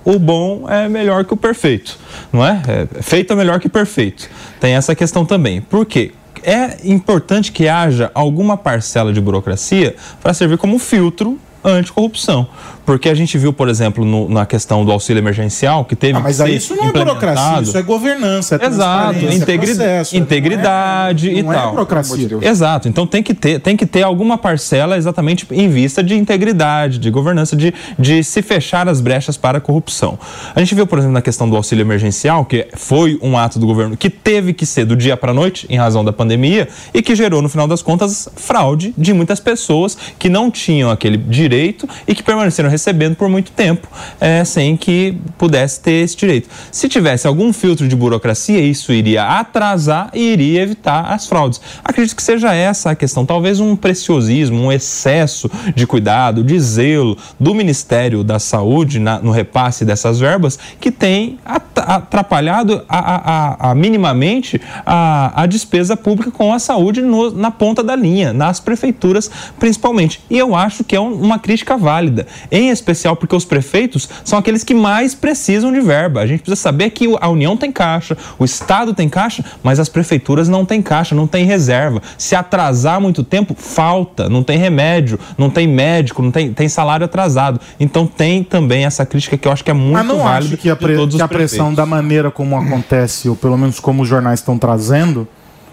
o bom é melhor que o perfeito, não é? é feito é melhor que perfeito. Tem essa questão também. Por quê? É importante que haja alguma parcela de burocracia para servir como filtro anticorrupção. Porque a gente viu, por exemplo, no, na questão do auxílio emergencial, que teve. Ah, mas aí isso não é burocracia, isso é governança. É Exato, integri processo, integridade não é, não e é tal. burocracia. Exato, então tem que, ter, tem que ter alguma parcela exatamente em vista de integridade, de governança, de, de se fechar as brechas para a corrupção. A gente viu, por exemplo, na questão do auxílio emergencial, que foi um ato do governo que teve que ser do dia para a noite, em razão da pandemia, e que gerou, no final das contas, fraude de muitas pessoas que não tinham aquele direito e que permaneceram recebendo por muito tempo, é, sem que pudesse ter esse direito. Se tivesse algum filtro de burocracia, isso iria atrasar e iria evitar as fraudes. Acredito que seja essa a questão. Talvez um preciosismo, um excesso de cuidado, de zelo do Ministério da Saúde na, no repasse dessas verbas que tem atrapalhado a, a, a, minimamente a, despesa pública com a saúde no, na ponta da linha, nas prefeituras principalmente. E eu acho que é um, uma crítica válida, em especial porque os prefeitos são aqueles que mais precisam de verba. A gente precisa saber que a União tem caixa, o Estado tem caixa, mas as prefeituras não têm caixa, não tem reserva. Se atrasar muito tempo, falta, não tem remédio, não tem médico, não tem, tem salário atrasado. Então tem também essa crítica que eu acho que é muito Mas não válida acho que a, pre- que a pressão da maneira como acontece, ou pelo menos como os jornais estão trazendo,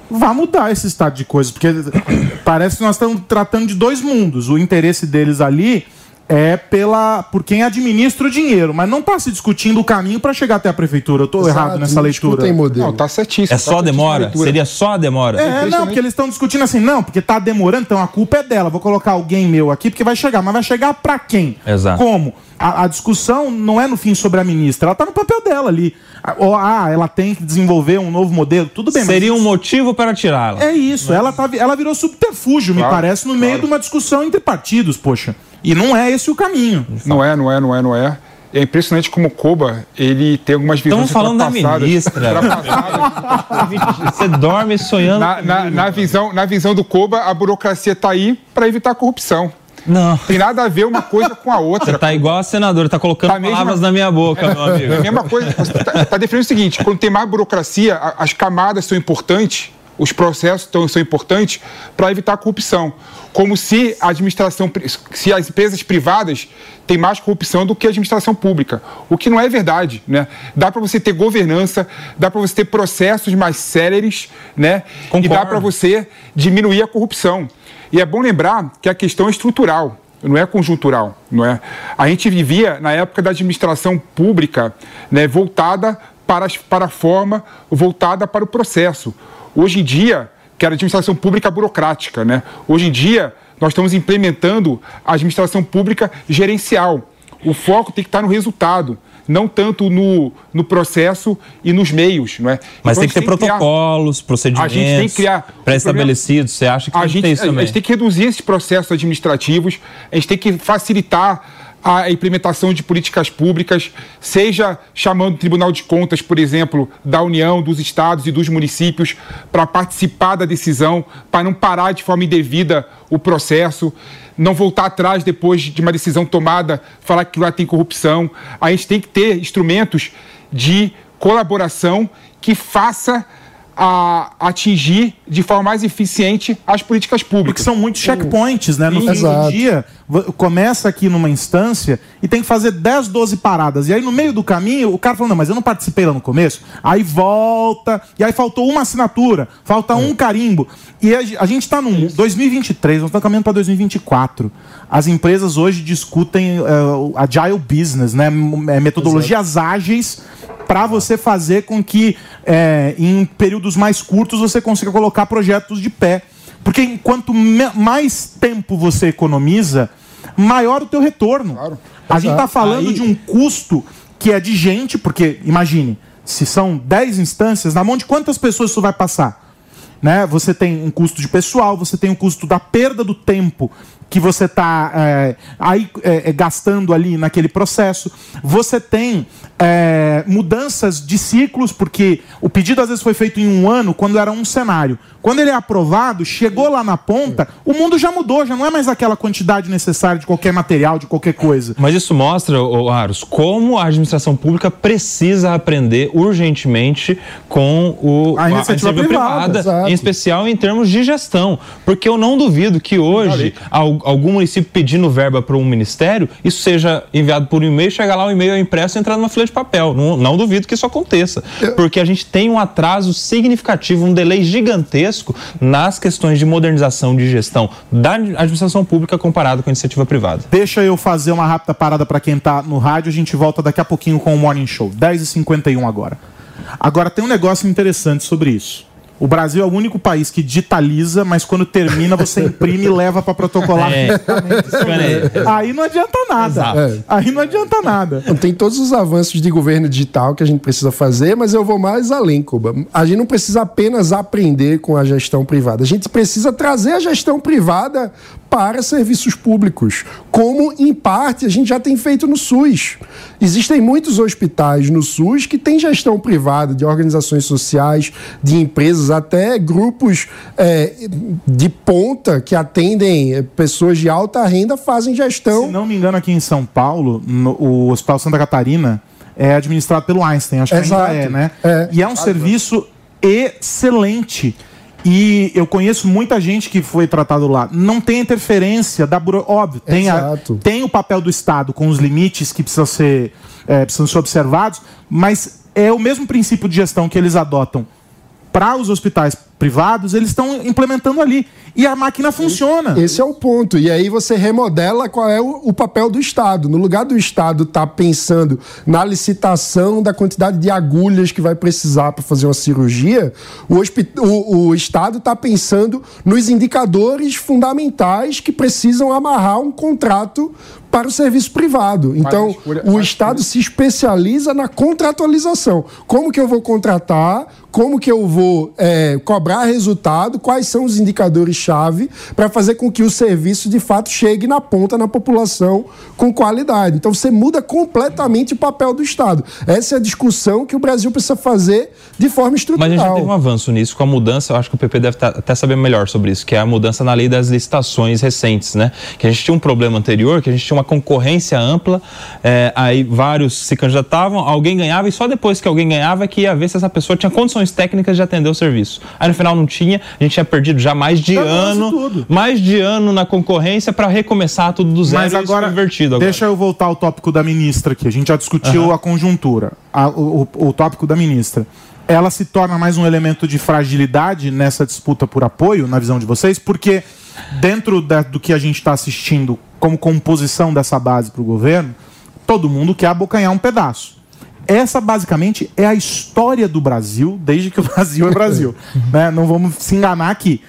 vai mudar esse estado de coisas. Porque parece que nós estamos tratando de dois mundos. O interesse deles ali é pela por quem administra o dinheiro, mas não está se discutindo o caminho para chegar até a prefeitura. Eu estou errado nessa não leitura. discutem modelo. Não, tá certíssimo. É tá só demora? Seria só a demora? É, não, porque eles estão discutindo assim, não, porque tá demorando, então a culpa é dela. Vou colocar alguém meu aqui, porque vai chegar. Mas vai chegar pra quem? Exato. Como? A, a discussão não é no fim sobre a ministra, ela tá no papel dela ali. Ah, ou, ah, ela tem que desenvolver um novo modelo. Tudo bem, Seria um mas. motivo para tirá-la. É isso, ela, tá, ela virou subterfúgio, me Claro, parece, no meio claro. de uma discussão entre partidos, poxa. E não é esse o caminho. Não é, não é, não é, não é. É impressionante como o Koba, ele tem algumas visões Estamos falando da ministra. Você dorme sonhando. na, na, na visão, na visão do Koba, a burocracia está aí para evitar a corrupção. Não. Tem nada a ver uma coisa com a outra. Você tá igual a senadora, tá colocando Tá palavras na minha boca, meu amigo. É a mesma coisa. Você tá, tá definindo o seguinte: quando tem mais burocracia, as camadas são importantes, os processos tão, são importantes para evitar a corrupção. Como se a administração, se as empresas privadas têm mais corrupção do que a administração pública, o que não é verdade, né? Dá para você ter governança, dá para você ter processos mais céleres, né? E Concordo. dá para você diminuir a corrupção. E é bom lembrar que a questão é estrutural, não é conjuntural, não é? A gente vivia na época da administração pública, né, voltada para, para a forma, voltada para o processo. Hoje em dia, que era a administração pública burocrática, né? Hoje em dia, nós estamos implementando a administração pública gerencial. O foco tem que estar no resultado, não tanto no, no processo e nos meios, não é? Mas Então, tem a que ter gente criar- protocolos, procedimentos A gente tem que criar- pré-estabelecidos. Você acha que a tem gente, ter isso a também? gente tem que reduzir esses processos administrativos, a gente tem que facilitar a implementação de políticas públicas, seja chamando o Tribunal de Contas, por exemplo, da União, dos estados e dos municípios para participar da decisão, para não parar de forma indevida o processo, não voltar atrás depois de uma decisão tomada, falar que lá tem corrupção. A gente tem que ter instrumentos de colaboração que faça a atingir de forma mais eficiente as políticas Porque públicas. são muitos checkpoints, né? No fim Exato. do dia, começa aqui numa instância e tem que fazer 10, 12 paradas. E aí, no meio do caminho, o cara fala, não, mas eu não participei lá no começo. Aí volta, e aí faltou uma assinatura, falta um carimbo. E a, ge- a gente está num 2023, nós estamos caminhando para 2024. As empresas hoje discutem o agile business, né? Eh, Metodologias ágeis para você fazer com que é, em períodos mais curtos você consiga colocar projetos de pé. Porque enquanto mais tempo você economiza, maior o teu retorno. A gente está falando Aí- de um custo que é de gente, porque imagine, se são 10 instâncias, na mão de quantas pessoas isso vai passar? né? Você tem um custo de pessoal, você tem um custo da perda do tempo que você está aí é, é, gastando ali naquele processo. Você tem é, mudanças de ciclos, porque o pedido às vezes foi feito em um ano, quando era um cenário. Quando ele é aprovado, chegou lá na ponta, o mundo já mudou, já não é mais aquela quantidade necessária de qualquer material, de qualquer coisa. Mas isso mostra, Aros, como a administração pública precisa aprender urgentemente com o, A iniciativa privada, exato. em especial em termos de gestão. Porque eu não duvido que hoje algum município pedindo verba para um ministério, isso seja enviado por e-mail, chega lá o e-mail é impresso e entrar numa folha de papel. Não, não duvido que isso aconteça. Porque a gente tem um atraso significativo, um delay gigantesco nas questões de modernização de gestão da administração pública comparado com a iniciativa privada. Deixa eu fazer uma rápida parada para quem tá no rádio. A gente volta daqui a pouquinho com o Morning Show. 10h51 agora. Agora tem um negócio interessante sobre isso. O Brasil é o único país que digitaliza, mas quando termina você imprime e leva para protocolar. É. Aí não adianta nada. É. Aí não adianta nada. Então, Tem todos os avanços de governo digital que a gente precisa fazer, mas eu vou mais além, Cuba. A gente não precisa apenas aprender com a gestão privada. A gente precisa trazer a gestão privada para serviços públicos, como em parte a gente já tem feito no SUS. Existem muitos hospitais no SUS que têm gestão privada de organizações sociais, de empresas, até grupos é, de ponta que atendem é, pessoas de alta renda fazem gestão. Se não me engano, aqui em São Paulo, no, o Hospital Santa Catarina é administrado pelo Einstein, acho que Exato. ainda é, né? É. E é um serviço excelente. E eu conheço muita gente que foi tratado lá. Não tem interferência da buro... Óbvio, tem, a- tem o papel do Estado com os limites que precisam ser, é, precisam ser observados, mas é o mesmo princípio de gestão que eles adotam para os hospitais privados, eles estão implementando ali. E a máquina funciona. Esse é o ponto. E aí você remodela qual é o, o papel do Estado. No lugar do Estado estar pensando na licitação da quantidade de agulhas que vai precisar para fazer uma cirurgia, o, o- o Estado está pensando nos indicadores fundamentais que precisam amarrar um contrato para o serviço privado. Então, escolha- o Estado se especializa na contratualização. Como que eu vou contratar? Como que eu vou é, cobrar resultado? Quais são os indicadores-chave para fazer com que o serviço de fato chegue na ponta na população com qualidade? Então você muda completamente o papel do Estado. Essa é a discussão que o Brasil precisa fazer de forma Mas estrutural. a gente teve um avanço nisso com a mudança, eu acho que o PP deve tá- até saber melhor sobre isso, que é a mudança na lei das licitações recentes, né? Que a gente tinha um problema anterior, que a gente tinha uma concorrência ampla, é, aí vários se candidatavam, alguém ganhava e só depois que alguém ganhava é que ia ver se essa pessoa tinha condições técnicas de atender o serviço. Aí no final não tinha, a gente tinha perdido já mais de Acabou-se ano, mais de ano na concorrência para recomeçar tudo do zero Mas e agora, agora. deixa eu voltar ao tópico da ministra aqui. A gente já discutiu a conjuntura, a- o, o- o tópico da ministra. Ela se torna mais um elemento de fragilidade nessa disputa por apoio, na visão de vocês, porque dentro da- do que a gente está assistindo como composição dessa base para o governo, todo mundo quer abocanhar um pedaço. Essa basicamente é a história do Brasil, desde que o Brasil é Brasil. né? Não vamos se enganar aqui.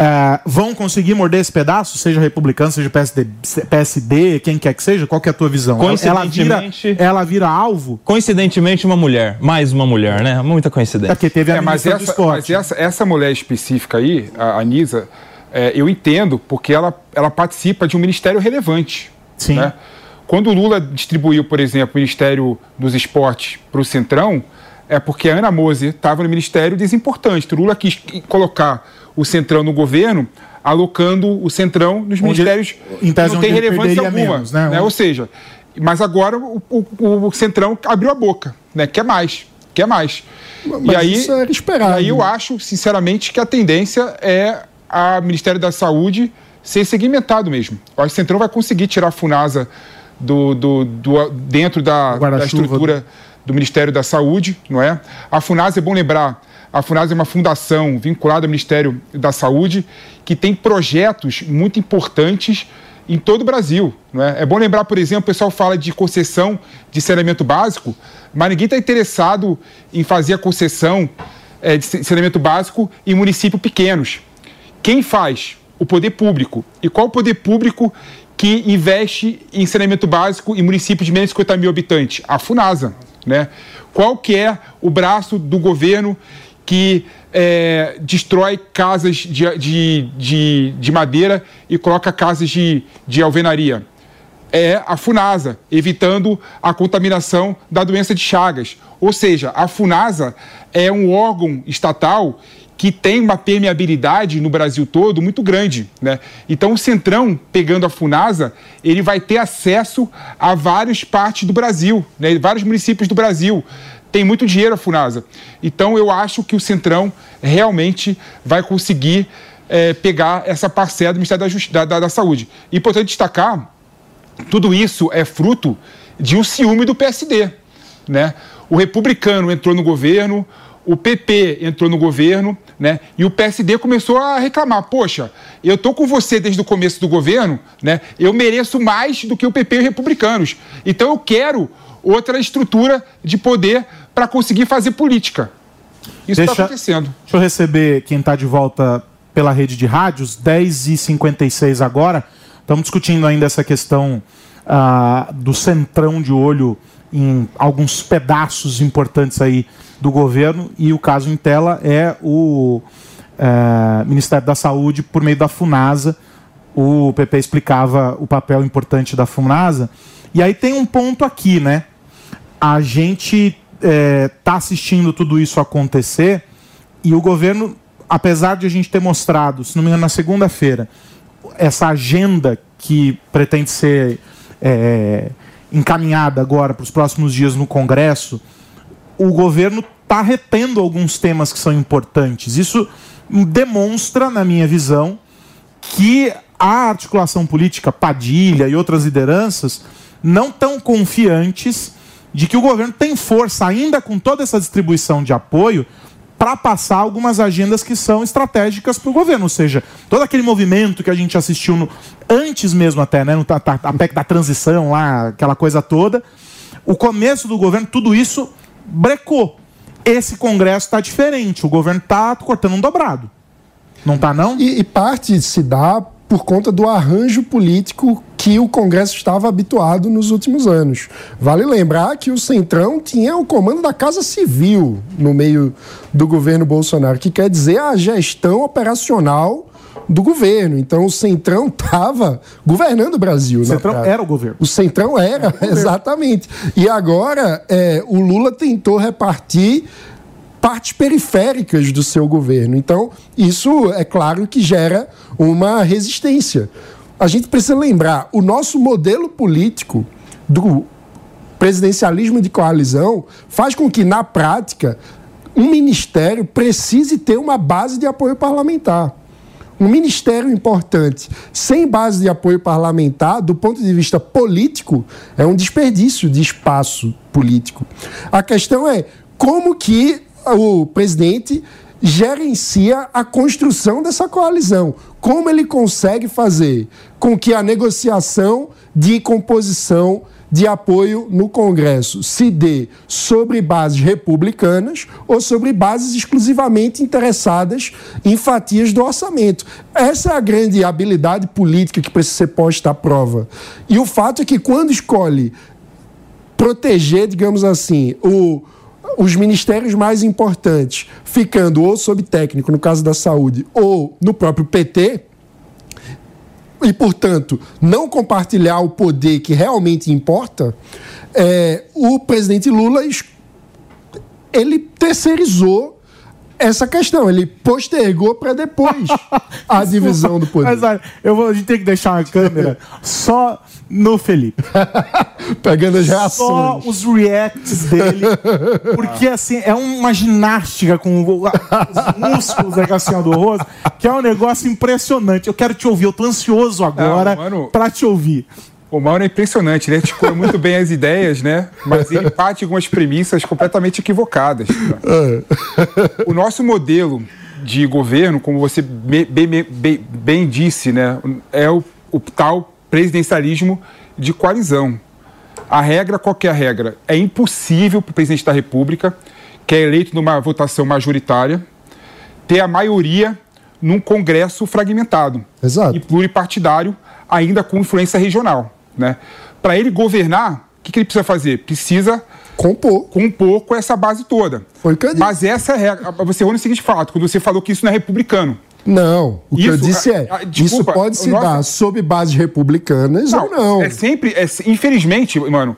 É, vão conseguir morder esse pedaço, seja republicano, seja PSD, PSD, quem quer que seja? Qual que é a tua visão? Ela vira, Coincidentemente- ela vira alvo? Coincidentemente, uma mulher, mais uma mulher, né? Muita É coincidência. porque teve a É, mas ministra do essa, esporte. mas essa, essa mulher específica aí, a Anisa, é, eu entendo porque ela, ela participa de um ministério relevante. Sim. né? Quando o Lula distribuiu, por exemplo, o Ministério dos Esportes para o Centrão, é porque a Ana Moser estava no Ministério desimportante. O Lula quis colocar o Centrão no governo, alocando o Centrão nos ministérios em tese, que não onde tem ele relevância alguma. menos, né? né? Ou seja, mas agora o, o- o Centrão abriu a boca, né? Quer mais, quer mais. Mas e aí, isso era esperado. E aí eu acho, sinceramente, que a tendência é a Ministério da Saúde ser segmentado mesmo. Eu acho que o Centrão vai conseguir tirar a FUNASA do, do, do- dentro da, da estrutura do Ministério da Saúde, não é? A FUNASA, é bom lembrar, a FUNASA é uma fundação vinculada ao Ministério da Saúde que tem projetos muito importantes em todo o Brasil. Não é? é bom lembrar, por exemplo, o pessoal fala de concessão de saneamento básico, mas ninguém está interessado em fazer a concessão eh, de saneamento básico em municípios pequenos. Quem faz? O poder público. E qual o poder público que investe em saneamento básico em municípios de menos de 50 mil habitantes? A FUNASA. Né? Qual que é o braço do governo que eh, destrói casas de, de, de, de madeira e coloca casas de, de alvenaria? é a FUNASA, evitando a contaminação da doença de Chagas. Ou seja, a FUNASA é um órgão estatal que tem uma permeabilidade no Brasil todo muito grande. Né? Então, o Centrão, pegando a FUNASA, ele vai ter acesso a várias partes do Brasil, né? vários municípios do Brasil. Tem muito dinheiro a FUNASA. Então, eu acho que o Centrão realmente vai conseguir eh, pegar essa parcela do Ministério da, Justi- da, da- da Saúde. Importante destacar tudo isso é fruto de um ciúme do PSD. Né? O republicano entrou no governo, o PP entrou no governo, né? E o PSD começou a reclamar: poxa, eu tô com você desde o começo do governo, né? Eu mereço mais do que o PP e os republicanos. Então eu quero outra estrutura de poder para conseguir fazer política. Isso está acontecendo. Deixa eu receber quem está de volta pela rede de rádios, 10h56 agora. Estamos discutindo ainda essa questão ah, do centrão de olho em alguns pedaços importantes aí do governo e o caso em tela é o eh, Ministério da Saúde por meio da FUNASA. o PP explicava o papel importante da FUNASA. E aí tem um ponto aqui, né? A gente está assistindo tudo isso acontecer e o governo, apesar de a gente ter mostrado, se não me engano, na segunda-feira, essa agenda que pretende ser é, encaminhada agora para os próximos dias no Congresso, o governo está retendo alguns temas que são importantes. Isso demonstra, na minha visão, que a articulação política, Padilha e outras lideranças, não tão confiantes de que o governo tem força, ainda com toda essa distribuição de apoio, para passar algumas agendas que são estratégicas para o governo. Ou seja, todo aquele movimento que a gente assistiu no, antes mesmo até, né, no a PEC da transição lá, aquela coisa toda, o começo do governo, tudo isso brecou. Esse Congresso está diferente, o governo está cortando um dobrado. Não está não? E, e parte se dá por conta do arranjo político que o Congresso estava habituado nos últimos anos. Vale lembrar que o Centrão tinha o comando da Casa Civil no meio do governo Bolsonaro, que quer dizer a gestão operacional do governo. Então o Centrão estava governando o Brasil. O Centrão era o governo. O Centrão era, era exatamente. E agora é, o Lula tentou repartir partes periféricas do seu governo. Então, isso é claro que gera uma resistência. A gente precisa lembrar, o nosso modelo político do presidencialismo de coalizão faz com que, na prática, um ministério precise ter uma base de apoio parlamentar. Um ministério importante sem base de apoio parlamentar, do ponto de vista político, é um desperdício de espaço político. A questão é como que o presidente gerencia a construção dessa coalizão. Como ele consegue fazer com que a negociação de composição de apoio no Congresso se dê sobre bases republicanas ou sobre bases exclusivamente interessadas em fatias do orçamento. Essa é a grande habilidade política que precisa ser posta à prova. E o fato é que quando escolhe proteger, digamos assim, o os ministérios mais importantes ficando ou sob técnico, no caso da saúde, ou no próprio PT, e, portanto, não compartilhar o poder que realmente importa, é, o presidente Lula ele terceirizou essa questão. Ele postergou para depois a divisão do poder. Mas olha, eu vou, a gente tem que deixar uma câmera só no Felipe. Pegando as reações. Só os reacts dele. Porque, assim, é uma ginástica com os músculos da Cassiano do Rosa, que é um negócio impressionante. Eu quero te ouvir, eu tô ansioso agora para te ouvir. O Mauro é impressionante, ele articula muito bem as ideias, né? Mas ele parte algumas premissas completamente equivocadas. O nosso modelo de governo, como você bem, bem, bem disse, né? É o, o tal presidencialismo de coalizão. A regra, qual é a regra? É impossível para o presidente da República, que é eleito numa votação majoritária, ter a maioria num Congresso fragmentado Exato. e pluripartidário, ainda com influência regional. Né? Para ele governar, o que, que, ele precisa fazer? Precisa compor. compor com essa base toda. Foi que eu disse. Mas essa é a regra. Você errou no seguinte fato, quando você falou que isso não é republicano. Não, o isso, que eu disse é, a, a, desculpa, isso pode se nosso... dar sob bases republicanas não, ou não. É sempre, é, infelizmente, mano,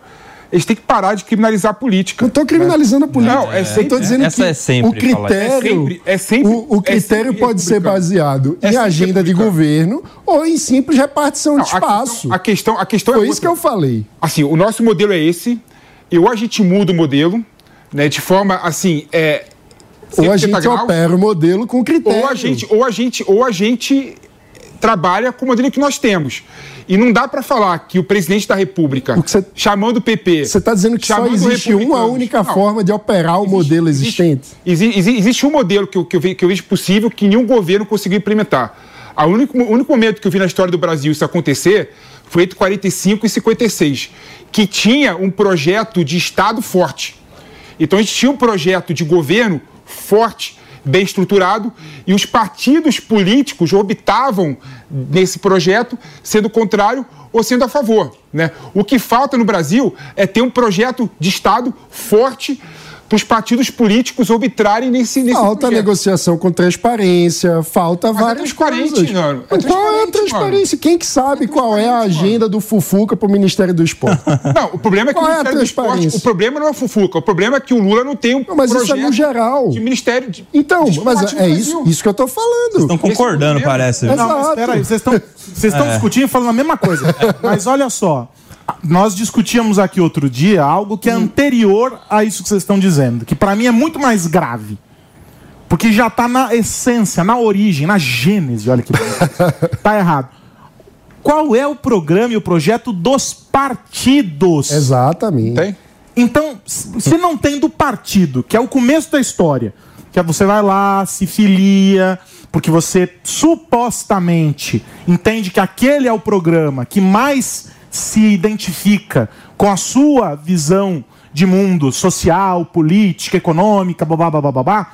eles têm que parar de criminalizar a política. Não estou criminalizando né? a política. Não, é sempre, eu estou dizendo essa que é sempre, o critério, é sempre, é sempre, o, o critério é sempre pode ser baseado em agenda de governo ou em simples repartição não, de espaço. A questão, a questão, a questão Foi é isso outra. que eu falei. Assim, o nosso modelo é esse. E ou a gente muda o modelo, né, de forma assim, é, ou a gente opera o modelo com critério. Ou a gente, ou a gente, ou a gente trabalha com o modelo que nós temos. E não dá para falar que o presidente da República, cê, chamando o PP. Você está dizendo que só existe uma única não, forma de operar o existe, modelo existente? Existe, existe, existe, um modelo que eu, que, eu vejo, que eu vejo possível que nenhum governo conseguiu implementar. O único, o único momento que eu vi na história do Brasil isso acontecer foi entre 45 e 56, que tinha um projeto de Estado forte. Então a gente tinha um projeto de governo forte, bem estruturado, e os partidos políticos orbitavam nesse projeto, sendo contrário ou sendo a favor. Né? O que falta no Brasil é ter um projeto de Estado forte os partidos políticos arbitrarem nesse, nesse Falta projeto. negociação com transparência, falta Mas é várias transparente, coisas. mano. É qual é a transparência? Quem que sabe qual é a agenda do Fufuca para o Ministério do Esporte? Não, o problema é que Qual o é a Ministério do Esporte, transparência? o problema não é o Fufuca, o problema é que o Lula não tem um Não, mas isso é projeto no geral. de Ministério de Então, de mas é isso, isso que eu tô falando. Estão concordando, Esse é o problema. parece. Exato. Não, mas espera aí, vocês estão vocês É. estão discutindo e falando a mesma coisa. Mas olha só, nós discutíamos aqui outro dia algo que é anterior a isso que vocês estão dizendo, que pra mim é muito mais grave. Porque já tá na essência, na origem, na gênese, olha que bonito. Tá errado. Qual é o programa e o projeto dos partidos? Exatamente. Tem? Então, se não tem do partido, que é o começo da história, que é você vai lá, se filia, porque você supostamente entende que aquele é o programa que mais se identifica com a sua visão de mundo social, política, econômica, babá, babá, babá.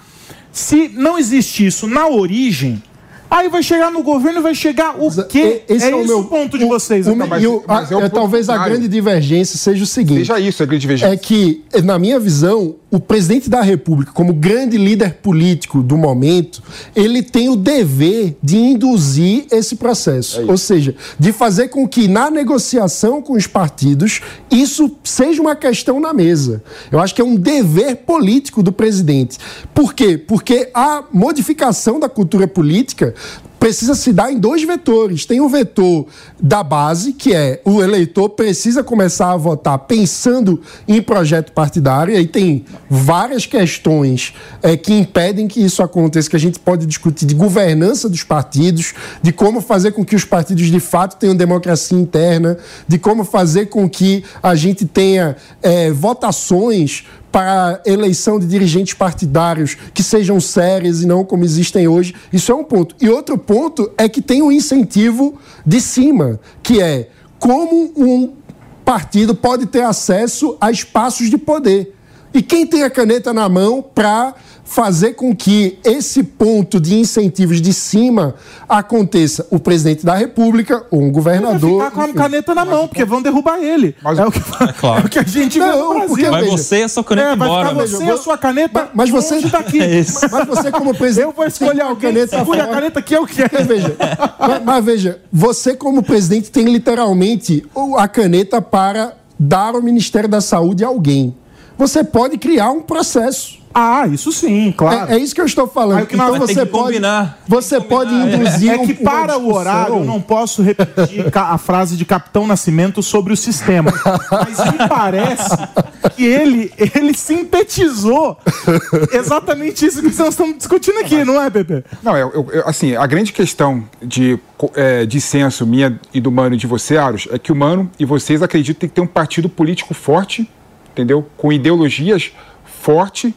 Se não existe isso na origem, aí vai chegar no governo e vai chegar o quê? Esse é esse o ponto de o- vocês. o- então. mas- e é é, talvez a grande divergência seja o seguinte: Seja isso, a grande divergência. é que, na minha visão, o presidente da República, como grande líder político do momento, ele tem o dever de induzir esse processo. Ou seja, de fazer com que, na negociação com os partidos, isso seja uma questão na mesa. Eu acho que é um dever político do presidente. Por quê? Porque a modificação da cultura política precisa se dar em dois vetores. Tem o vetor da base, que é o eleitor precisa começar a votar pensando em projeto partidário, e aí tem várias questões eh, que impedem que isso aconteça, que a gente pode discutir de governança dos partidos, de como fazer com que os partidos de fato tenham democracia interna, de como fazer com que a gente tenha eh, votações para eleição de dirigentes partidários que sejam sérias e não como existem hoje. Isso é um ponto. E outro ponto é que tem um incentivo de cima, que é como um partido pode ter acesso a espaços de poder. E quem tem a caneta na mão para fazer com que esse ponto de incentivos de cima aconteça? O presidente da República ou um Vai governador. ficar com a caneta na mão, porque vão derrubar ele. Mas- é, o que, claro. é o que a gente vê Não, no Brasil. porque- Vai veja, você e a sua caneta É, vai embora. ficar né? você e a sua caneta Mas você- longe daqui. É. Mas você, como presidente. Eu vou escolher a alguém caneta segure a caneta que eu quero. Veja, mas, mas veja, você como presidente tem literalmente o- a caneta para dar ao Ministério da Saúde a alguém. Você pode criar um processo. Ah, isso sim, claro. É, é isso que eu estou falando. Aí que então você que pode, combinar. você pode induzir É que um- uma para o horário eu não posso repetir a frase de Capitão Nascimento sobre o sistema. Mas me parece que ele, ele sintetizou exatamente isso que nós estamos discutindo aqui, não é, Pepe? Não, eu, eu- assim, a grande questão de é, dissenso minha e do Mano e de você, Aros, é que o Mano e vocês acreditam que tem que ter um partido político forte, entendeu? Com ideologias forte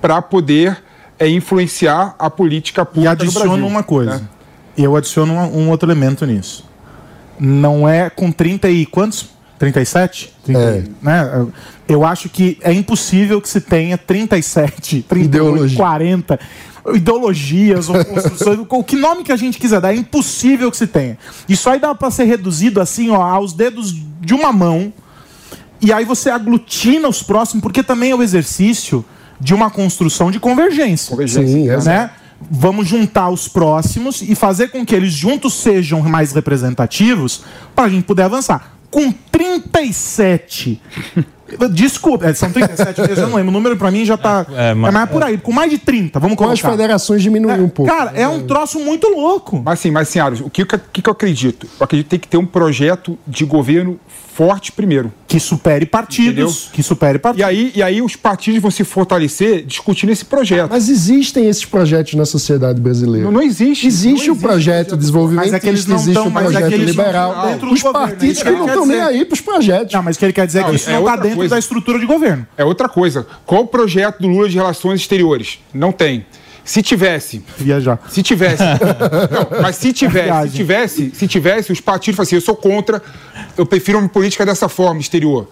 para poder é, influenciar a política E pública do adiciono Brasil, uma coisa. né? Eu adiciono um, um outro elemento nisso. Não é com 30 e quantos? 37? 30, É. né? Eu acho que é impossível que se tenha 37, 38, Ideologia. 40 ideologias ou construções, o que nome que a gente quiser dar, é impossível que se tenha. Isso aí dá para ser reduzido assim, ó, aos dedos de uma mão. E aí você aglutina os próximos, porque também é o exercício de uma construção de convergência Convergência, Sim, é. né? Vamos juntar os próximos e fazer com que eles juntos sejam mais representativos para a gente poder avançar. Com 37. Desculpa, é, são 37 vezes, eu não lembro. O número para mim já tá. É, É, mas- mais por aí. Com mais de 30, vamos Com as colocar. federações diminuir um pouco. Cara, é um troço muito louco. Mas assim, mas senhoras, o que, que, que eu acredito? Eu acredito que tem que ter um projeto de governo forte primeiro. Que supere partidos. Entendeu? Que supere partidos. E aí, e aí os partidos vão se fortalecer discutindo esse projeto. Mas existem esses projetos na sociedade brasileira. Não, não existe. Existe não o projeto de desenvolvimento, Mas é que eles não existe tão- o mas é projeto que eles não liberal. estão dentro do Os governo, partidos isso que não estão nem aí para os projetos. Não, mas o que ele quer dizer é Não, que isso é não está dentro coisa. da estrutura de governo. É outra coisa. Qual o projeto do Lula de relações exteriores? Não tem. Se tivesse, Viajar. se tivesse, não, mas se tivesse, se tivesse, se tivesse, os partidos falam assim, eu sou contra, eu prefiro uma política dessa forma, exterior.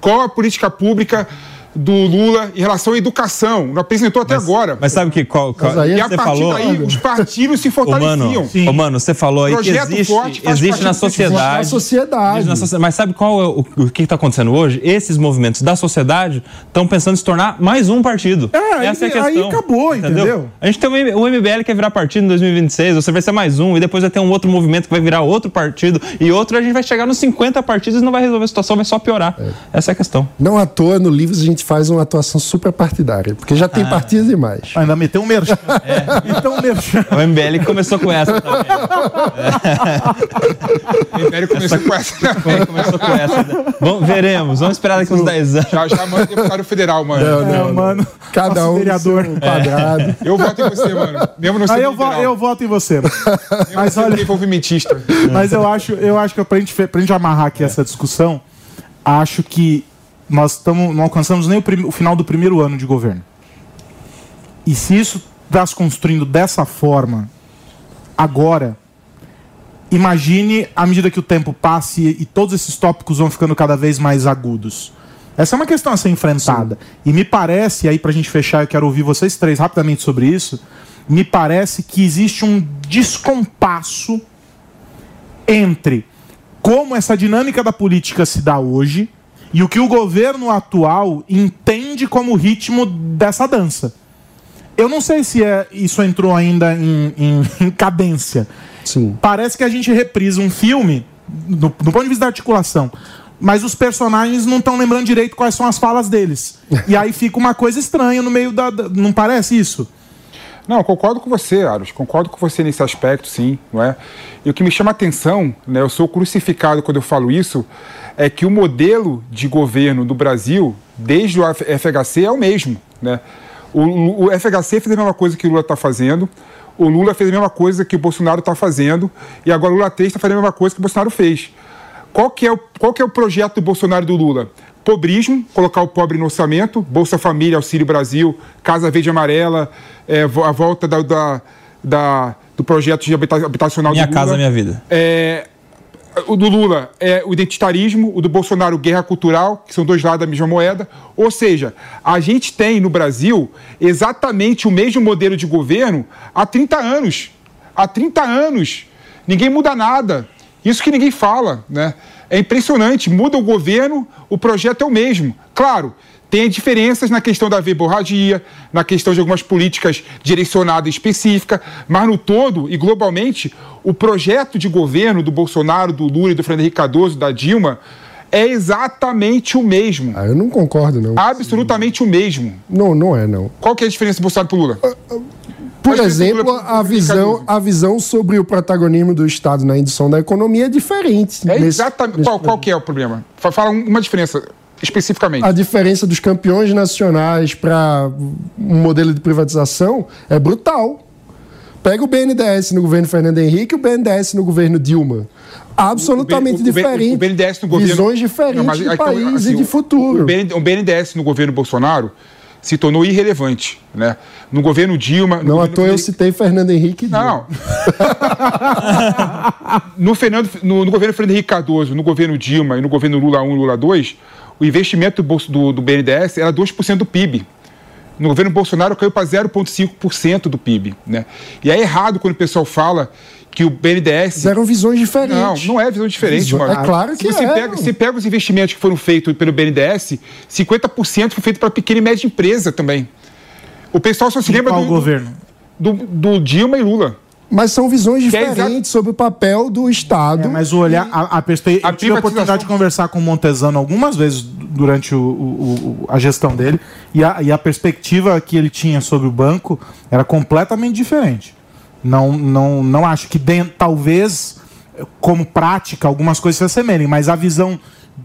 Qual a política pública do Lula em relação à educação. Não apresentou até agora. Mas sabe que qual, qual- Mas aí e é a você partir falou? daí, os partidos se fortaleciam. ô, mano, você falou aí que existe, forte existe na sociedade. Na sociedade. existe na socie- Mas sabe qual é o, o que está acontecendo hoje? Esses movimentos da sociedade estão pensando em se tornar mais um partido. É, Essa é a aí- aí questão. acabou, entendeu? A gente tem o o MBL que vai virar partido em 2026, você vai ser mais um, e depois vai ter um outro movimento que vai virar outro partido, e outro a gente vai chegar nos 50 partidos e não vai resolver a situação, vai só piorar. Essa é a questão. Não à toa, no Livros a gente faz uma atuação super partidária, porque já tem Ah. partido demais. Ainda meteu um merchan. Meteu um merchan. O MBL começou com essa também. O Império começou com essa. Começou com essa. né? Vamos, veremos, vamos esperar daqui uns 10 anos. Já, já manda deputado federal, mano. É, mano. Cada Nosso um vereador. seu quadrado. Eu voto em você, mano. Mesmo não Aí sendo eu, vo- eu voto em você. mano. Mesmo Mas olha, mas eu acho, eu acho que pra gente, pra gente amarrar aqui essa discussão, acho que nós tamo, não alcançamos nem o, prim- o final do primeiro ano de governo. E se isso está se construindo dessa forma, agora, imagine à medida que o tempo passe e, e todos esses tópicos vão ficando cada vez mais agudos. Essa é uma questão a ser enfrentada. E me parece, aí pra gente fechar, eu quero ouvir vocês três rapidamente sobre isso. Me parece que existe um descompasso entre como essa dinâmica da política se dá hoje e o que o governo atual entende como ritmo dessa dança. Eu não sei se é, isso entrou ainda em, em- em cadência. Sim. Parece que a gente reprisa um filme, do, do ponto de vista da articulação, mas os personagens não estão lembrando direito quais são as falas deles. E aí fica uma coisa estranha no meio da. da- não parece isso? Não, concordo com você, Aros. Concordo com você nesse aspecto, sim, não é? E o que me chama a atenção, né, eu sou crucificado quando eu falo isso, é que o modelo de governo do Brasil, desde o FHC, é o mesmo, né? O, o- FHC fez a mesma coisa que o Lula está fazendo, o Lula fez a mesma coisa que o Bolsonaro está fazendo, e agora o Lula 3 está fazendo a mesma coisa que o Bolsonaro fez. Qual que, é o, qual que é o projeto do Bolsonaro e do Lula? Pobrismo, colocar o pobre no orçamento, Bolsa Família, Auxílio Brasil, Casa Verde e Amarela, é, a volta da, da- da- do projeto de habita- habitacional Minha do Lula. casa, minha vida. É, o do Lula é o identitarismo, o do Bolsonaro, guerra cultural, que são dois lados da mesma moeda. Ou seja, a gente tem no Brasil exatamente o mesmo modelo de governo há 30 anos. Há 30 anos. Ninguém muda nada. Isso que ninguém fala, né? É impressionante. Muda o governo, o projeto é o mesmo. Claro, tem diferenças na questão da verborragia, na questão de algumas políticas direcionadas específicas, mas no todo e globalmente, o projeto de governo do Bolsonaro, do Lula e do Fernando Henrique Cardoso, da Dilma, é exatamente o mesmo. Ah, eu não concordo, não. Absolutamente o mesmo. Não, não é, não. Qual que é a diferença do Bolsonaro pro Lula? Por Mas exemplo, Lula- a visão, a visão sobre o protagonismo do Estado na indução da economia é diferente. É nesse- exatamente. nesse Qual, qual que é o problema? Fa- Fala um- uma diferença especificamente. A diferença dos campeões nacionais para um modelo de privatização é brutal. Pega o BNDES no governo Fernando Henrique e o BNDES no governo Dilma. Absolutamente O B- o diferente. O BNDES no governo. Visões diferentes Não, mas, de então, país assim, e de futuro. O, BN o BNDES no governo Bolsonaro se tornou irrelevante. Né? No governo Dilma. no Não à toa eu citei Fernando Henrique Dilma. Não. no, Fernando, no, no governo Fernando Henrique Cardoso, no governo Dilma e no governo Lula 1 e Lula 2, o investimento do, do, do BNDES era 2% do PIB. No governo Bolsonaro caiu para 0,5% do PIB. Né? E é errado quando o pessoal fala que o BNDES. Eram visões diferentes. Não, não é visão diferente, Visão- mano. é claro que você é. Pega, você pega os investimentos que foram feitos pelo BNDES, 50% foi feito para pequena e média empresa também. O pessoal só se lembra Qual do, governo? do, do Dilma e Lula. Mas são visões é diferentes sobre o papel do Estado. É, mas o olhar, a, a perspe... A Eu tive a oportunidade de conversar com o Montesano algumas vezes durante o- o- o- a gestão dele e a, e a perspectiva que ele tinha sobre o banco era completamente diferente. Não, não, não acho que dentro, talvez como prática algumas coisas se assemelhem, mas a visão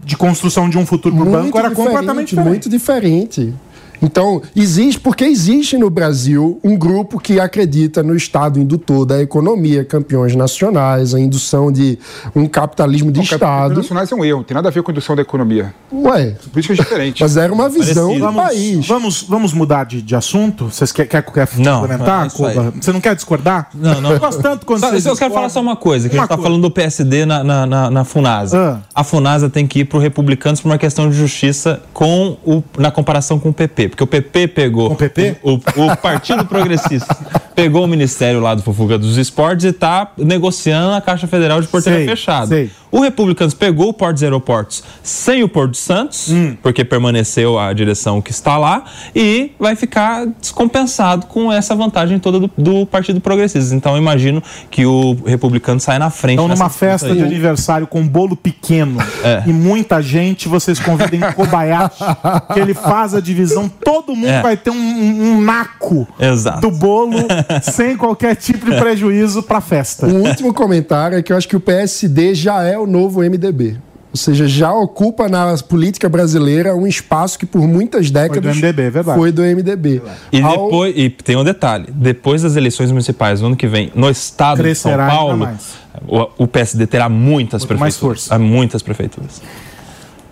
de construção de um futuro para o banco era diferente, completamente diferente. Muito diferente. Então, existe, porque existe no Brasil um grupo que acredita no Estado indutor da economia, campeões nacionais, a indução de um capitalismo de Não, Campeões Estado. nacionais é um erro, não tem nada a ver com a indução da economia. Ué, Políticas diferentes. mas era uma visão Parecido. do Vamos, país. vamos, vamos mudar de, de assunto? Vocês querem quer, quer Não, comentar, é. Koba? Você não quer discordar? Não, não. Eu gosto tanto quando Só- vocês eu quero falar só uma coisa, que a Uma gente tá coisa. falando do PSD na, na, na, na Funasa. Ah. A Funasa tem que ir pro Republicanos por uma questão de justiça com o, na comparação com o PP. Porque o PP pegou. O PP? O, o Partido Progressista pegou o Ministério lá do Fofuga dos Esportes e tá negociando a Caixa Federal de porteira Sei, fechada. sei. O Republicanos pegou o Portos Aeroportos sem o Porto de Santos, Hum. porque permaneceu a direção que está lá, e vai ficar descompensado com essa vantagem toda do, do Partido Progressista. Então eu imagino que o Republicano sai na frente. Então, numa festa aí. de aniversário com um bolo pequeno É. e muita gente, vocês convidem Kobayashi, que ele faz a divisão, todo mundo É. vai ter um, um- um naco Exato. do bolo sem qualquer tipo de prejuízo pra festa. Um último comentário é que eu acho que o PSD já é o novo MDB. Ou seja, já ocupa na política brasileira um espaço que por muitas décadas MDB, é verdade. foi do MDB. E Ao- depois, e tem um detalhe, depois das eleições municipais no ano que vem, no estado Crescerá de São Paulo, o, o PSD terá muitas Muito mais prefeituras. força. há Muitas prefeituras.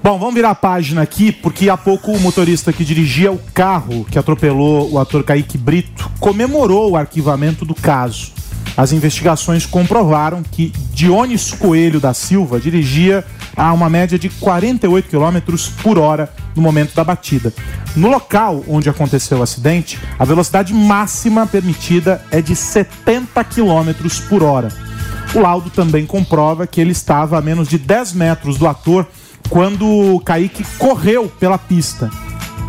Bom, vamos virar a página aqui, porque há pouco o motorista que dirigia o carro que atropelou o ator Kaique Brito comemorou o arquivamento do caso. As investigações comprovaram que Dionis Coelho da Silva dirigia a uma média de 48 km por hora no momento da batida. No local onde aconteceu o acidente, a velocidade máxima permitida é de 70 km por hora. O laudo também comprova que ele estava a menos de 10 metros do ator quando Kaique correu pela pista.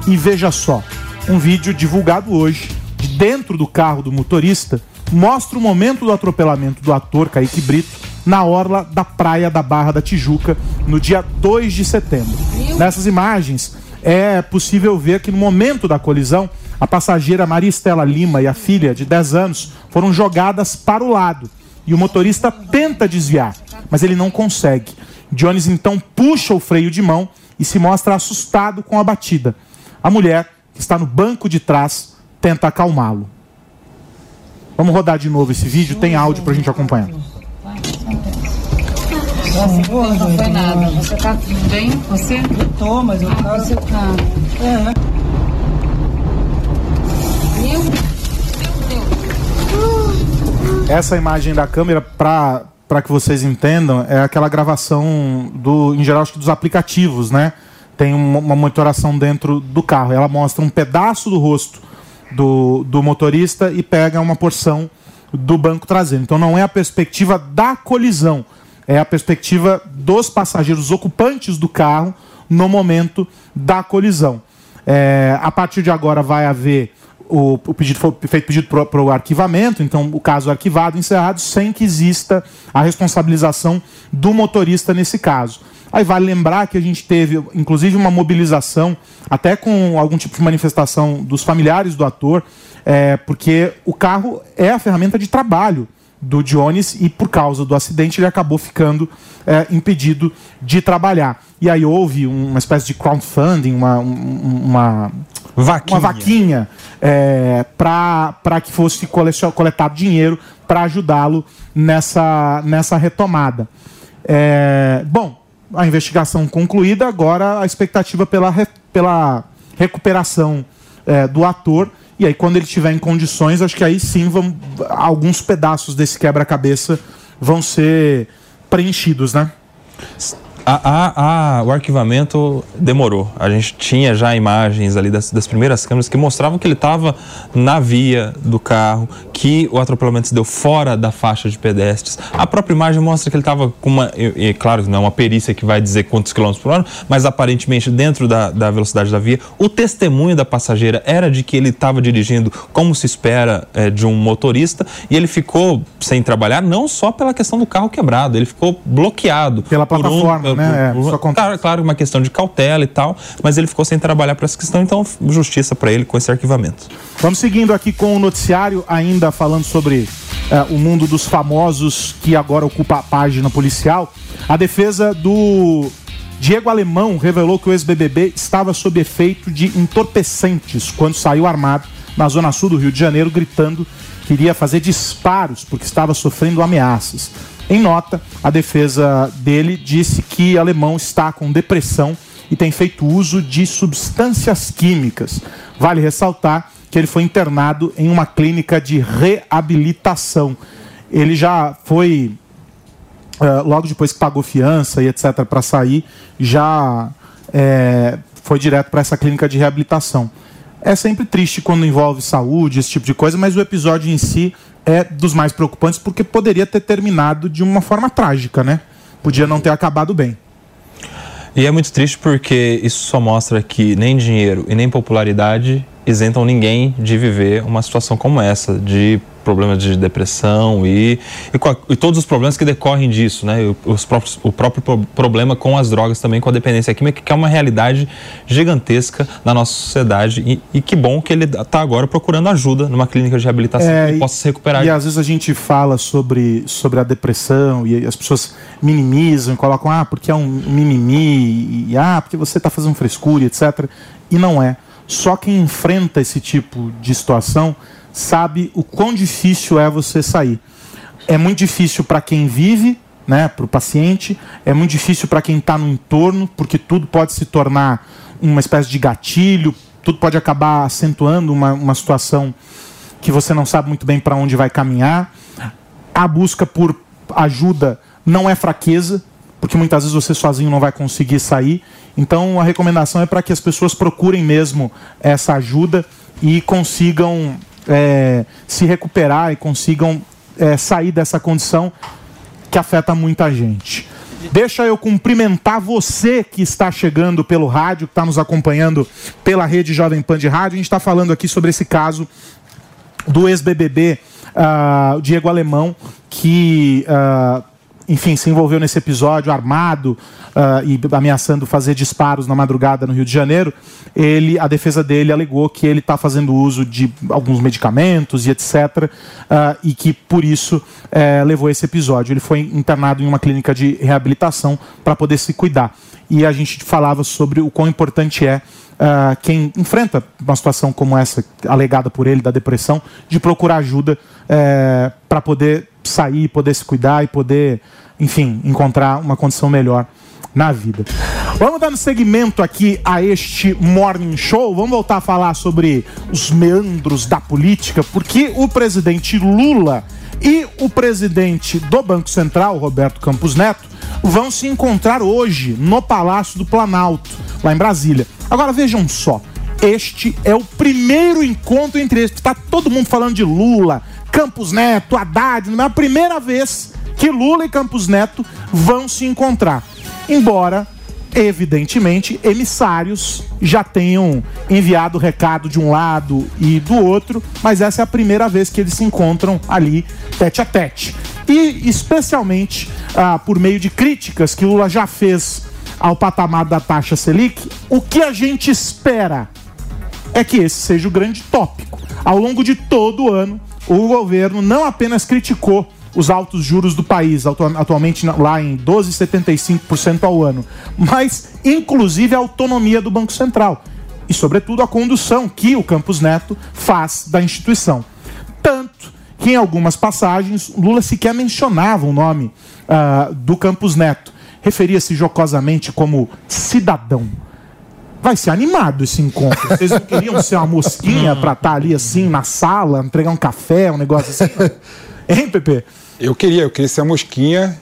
E veja só, um vídeo divulgado hoje, de dentro do carro do motorista, mostra o momento do atropelamento do ator Kaique Brito na orla da praia da Barra da Tijuca, no dia 2 de setembro. Nessas imagens, é possível ver que no momento da colisão, a passageira Maria Estela Lima e a filha, de 10 anos, foram jogadas para o lado e o motorista tenta desviar, mas ele não consegue. Jones então puxa o freio de mão e se mostra assustado com a batida. A mulher, que está no banco de trás, tenta acalmá-lo. Vamos rodar de novo esse vídeo, tem áudio pra gente acompanhar. Não foi nada. Você tá tudo bem? Você? Eu tô, mas eu tava... Você tá... É. Meu Essa imagem da câmera, pra, pra que vocês entendam, é aquela gravação do, em geral, acho que dos aplicativos, né? Tem uma monitoração dentro do carro. Ela mostra um pedaço do rosto do, do motorista e pega uma porção do banco traseiro. Então não é a perspectiva da colisão, é a perspectiva dos passageiros ocupantes do carro no momento da colisão. É, a partir de agora vai haver o, o pedido foi feito pedido para o arquivamento, então o caso arquivado, encerrado, sem que exista a responsabilização do motorista nesse caso. Aí vale lembrar que a gente teve, inclusive, uma mobilização, até com algum tipo de manifestação dos familiares do ator, é, porque o carro é a ferramenta de trabalho do Jones e por causa do acidente ele acabou ficando é, impedido de trabalhar. E aí houve uma espécie de crowdfunding, uma, um- uma, Vaquinha. uma vaquinha é, para que fosse coletado dinheiro para ajudá-lo nessa, nessa retomada. É, bom, a investigação concluída, agora a expectativa pela, pela recuperação é, do ator. E aí, quando ele estiver em condições, acho que aí sim vão, alguns pedaços desse quebra-cabeça vão ser preenchidos, né? A- a- a- o arquivamento demorou. A gente tinha já imagens ali das, das primeiras câmeras que mostravam que ele estava na via do carro, que o atropelamento se deu fora da faixa de pedestres. A própria imagem mostra que ele estava com uma. E, e, claro, não é uma perícia que vai dizer quantos quilômetros por hora, mas aparentemente dentro da, da velocidade da via. O testemunho da passageira era de que ele estava dirigindo como se espera eh, de um motorista e ele ficou sem trabalhar, não só pela questão do carro quebrado, ele ficou bloqueado. Pela por plataforma, né? É, isso acontece. Claro, claro, uma questão de cautela e tal, mas ele ficou sem trabalhar para essa questão, então justiça para ele com esse arquivamento. Vamos seguindo aqui com o noticiário, ainda falando sobre eh, o mundo dos famosos que agora ocupa a página policial. A defesa do Diego Alemão revelou que o ex-BBB estava sob efeito de entorpecentes quando saiu armado na zona sul do Rio de Janeiro, gritando que iria fazer disparos porque estava sofrendo ameaças. Em nota, a defesa dele disse que Alemão está com depressão e tem feito uso de substâncias químicas. Vale ressaltar que ele foi internado em uma clínica de reabilitação. Ele já foi Uh, logo depois que pagou fiança e etc. para sair, já é, foi direto para essa clínica de reabilitação. É sempre triste quando envolve saúde, esse tipo de coisa, mas o episódio em si é dos mais preocupantes porque poderia ter terminado de uma forma trágica, né? Podia não ter acabado bem. E é muito triste porque isso só mostra que nem dinheiro e nem popularidade isentam ninguém de viver uma situação como essa, de problemas de depressão e, e, e, todos os problemas que decorrem disso, né? Os próprios, o próprio problema com as drogas também, com a dependência química, que é uma realidade gigantesca na nossa sociedade. E, e que bom que ele está agora procurando ajuda numa clínica de reabilitação é, que possa se recuperar. E às vezes a gente fala sobre, sobre a depressão e as pessoas minimizam e colocam, ah, porque é um mimimi, e ah, porque você está fazendo frescura, etc. E não é. Só quem enfrenta esse tipo de situação sabe o quão difícil é você sair. É muito difícil para quem vive, né, para o paciente, é muito difícil para quem está no entorno, porque tudo pode se tornar uma espécie de gatilho, tudo pode acabar acentuando uma, uma situação que você não sabe muito bem para onde vai caminhar. A busca por ajuda não é fraqueza, porque muitas vezes você sozinho não vai conseguir sair. Então a recomendação é para que as pessoas procurem mesmo essa ajuda e consigam é, se recuperar e consigam é, sair dessa condição que afeta muita gente. Deixa eu cumprimentar você que está chegando pelo rádio, que está nos acompanhando pela rede Jovem Pan de Rádio. A gente está falando aqui sobre esse caso do ex-BBB, uh, ah, Diego Alemão, que uh, enfim, se envolveu nesse episódio armado uh, e ameaçando fazer disparos na madrugada no Rio de Janeiro, ele, a defesa dele alegou que ele está fazendo uso de alguns medicamentos e etc. Uh, e que por isso uh, levou esse episódio. Ele foi internado em uma clínica de reabilitação para poder se cuidar. E a gente falava sobre o quão importante é Uh, quem enfrenta uma situação como essa, alegada por ele, da depressão, de procurar ajuda eh, para poder sair, poder se cuidar e poder, enfim, encontrar uma condição melhor na vida. Vamos dando seguimento aqui a este Morning Show. Vamos voltar a falar sobre os meandros da política, porque o presidente Lula e o presidente do Banco Central, Roberto Campos Neto, vão se encontrar hoje no Palácio do Planalto, lá em Brasília. Agora vejam só, este é o primeiro encontro entre eles. Está todo mundo falando de Lula, Campos Neto, Haddad, não é a primeira vez que Lula e Campos Neto vão se encontrar. Embora, evidentemente, emissários já tenham enviado recado de um lado e do outro, mas essa é a primeira vez que eles se encontram ali tete a tete. E especialmente ah, por meio de críticas que Lula já fez ao patamar da taxa Selic, o que a gente espera é que esse seja o grande tópico. Ao longo de todo o ano, o governo não apenas criticou os altos juros do país, atualmente lá em 12,75% ao ano, mas inclusive a autonomia do Banco Central e, sobretudo, a condução que o Campos Neto faz da instituição. Tanto que, em algumas passagens, Lula sequer mencionava o nome uh, do Campos Neto, referia-se jocosamente como cidadão. Vai ser animado esse encontro. Vocês não queriam ser uma mosquinha para estar tá ali assim na sala, entregar um café, um negócio assim? Hein, Pepe? Eu queria, eu queria ser a mosquinha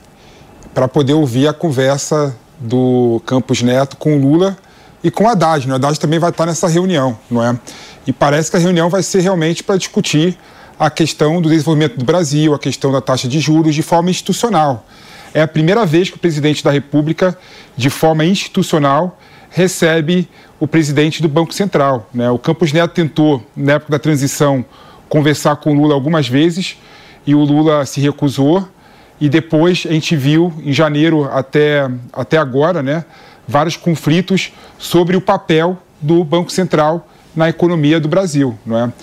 para poder ouvir a conversa do Campos Neto com o Lula e com o Haddad. Né? O Haddad também vai estar nessa reunião, não é? E parece que a reunião vai ser realmente para discutir a questão do desenvolvimento do Brasil, a questão da taxa de juros de forma institucional. É a primeira vez que o presidente da República, de forma institucional, recebe o presidente do Banco Central. Né? O Campos Neto tentou, na época da transição, conversar com o Lula algumas vezes e o Lula se recusou. E depois a gente viu, em janeiro até, até agora, né, vários conflitos sobre o papel do Banco Central na economia do Brasil. Não é?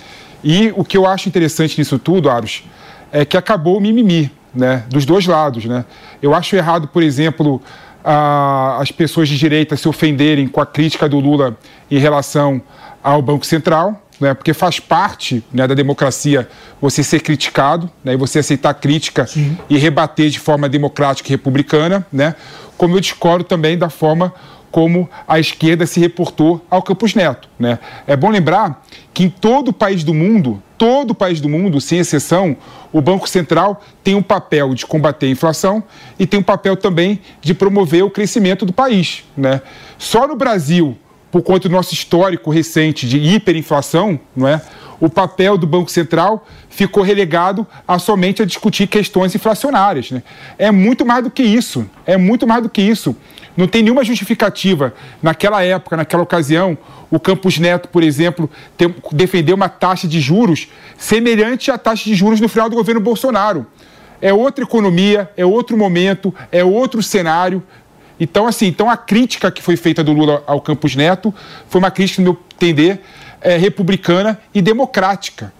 E o que eu acho interessante nisso tudo, Aros, é que acabou o mimimi né, dos dois lados. Né? Eu acho errado, por exemplo, as pessoas de direita se ofenderem com a crítica do Lula em relação ao Banco Central, né, porque faz parte né, da democracia você ser criticado né, e você aceitar crítica Sim. e rebater de forma democrática e republicana, né, como eu discordo também da forma como a esquerda se reportou ao Campos Neto. Né? É bom lembrar que em todo o país do mundo, todo o país do mundo, sem exceção, o Banco Central tem um papel de combater a inflação e tem um papel também de promover o crescimento do país. Né? Só no Brasil, por conta do nosso histórico recente de hiperinflação, não é? o papel do Banco Central ficou relegado a somente a discutir questões inflacionárias. Né? É muito mais do que isso. É muito mais do que isso. Não tem nenhuma justificativa. Naquela época, naquela ocasião, o Campos Neto, por exemplo, defendeu uma taxa de juros semelhante à taxa de juros no final do governo Bolsonaro. É outra economia, é outro momento, é outro cenário. Então, assim, então a crítica que foi feita do Lula ao Campos Neto foi uma crítica, no meu entender, é, republicana e democrática.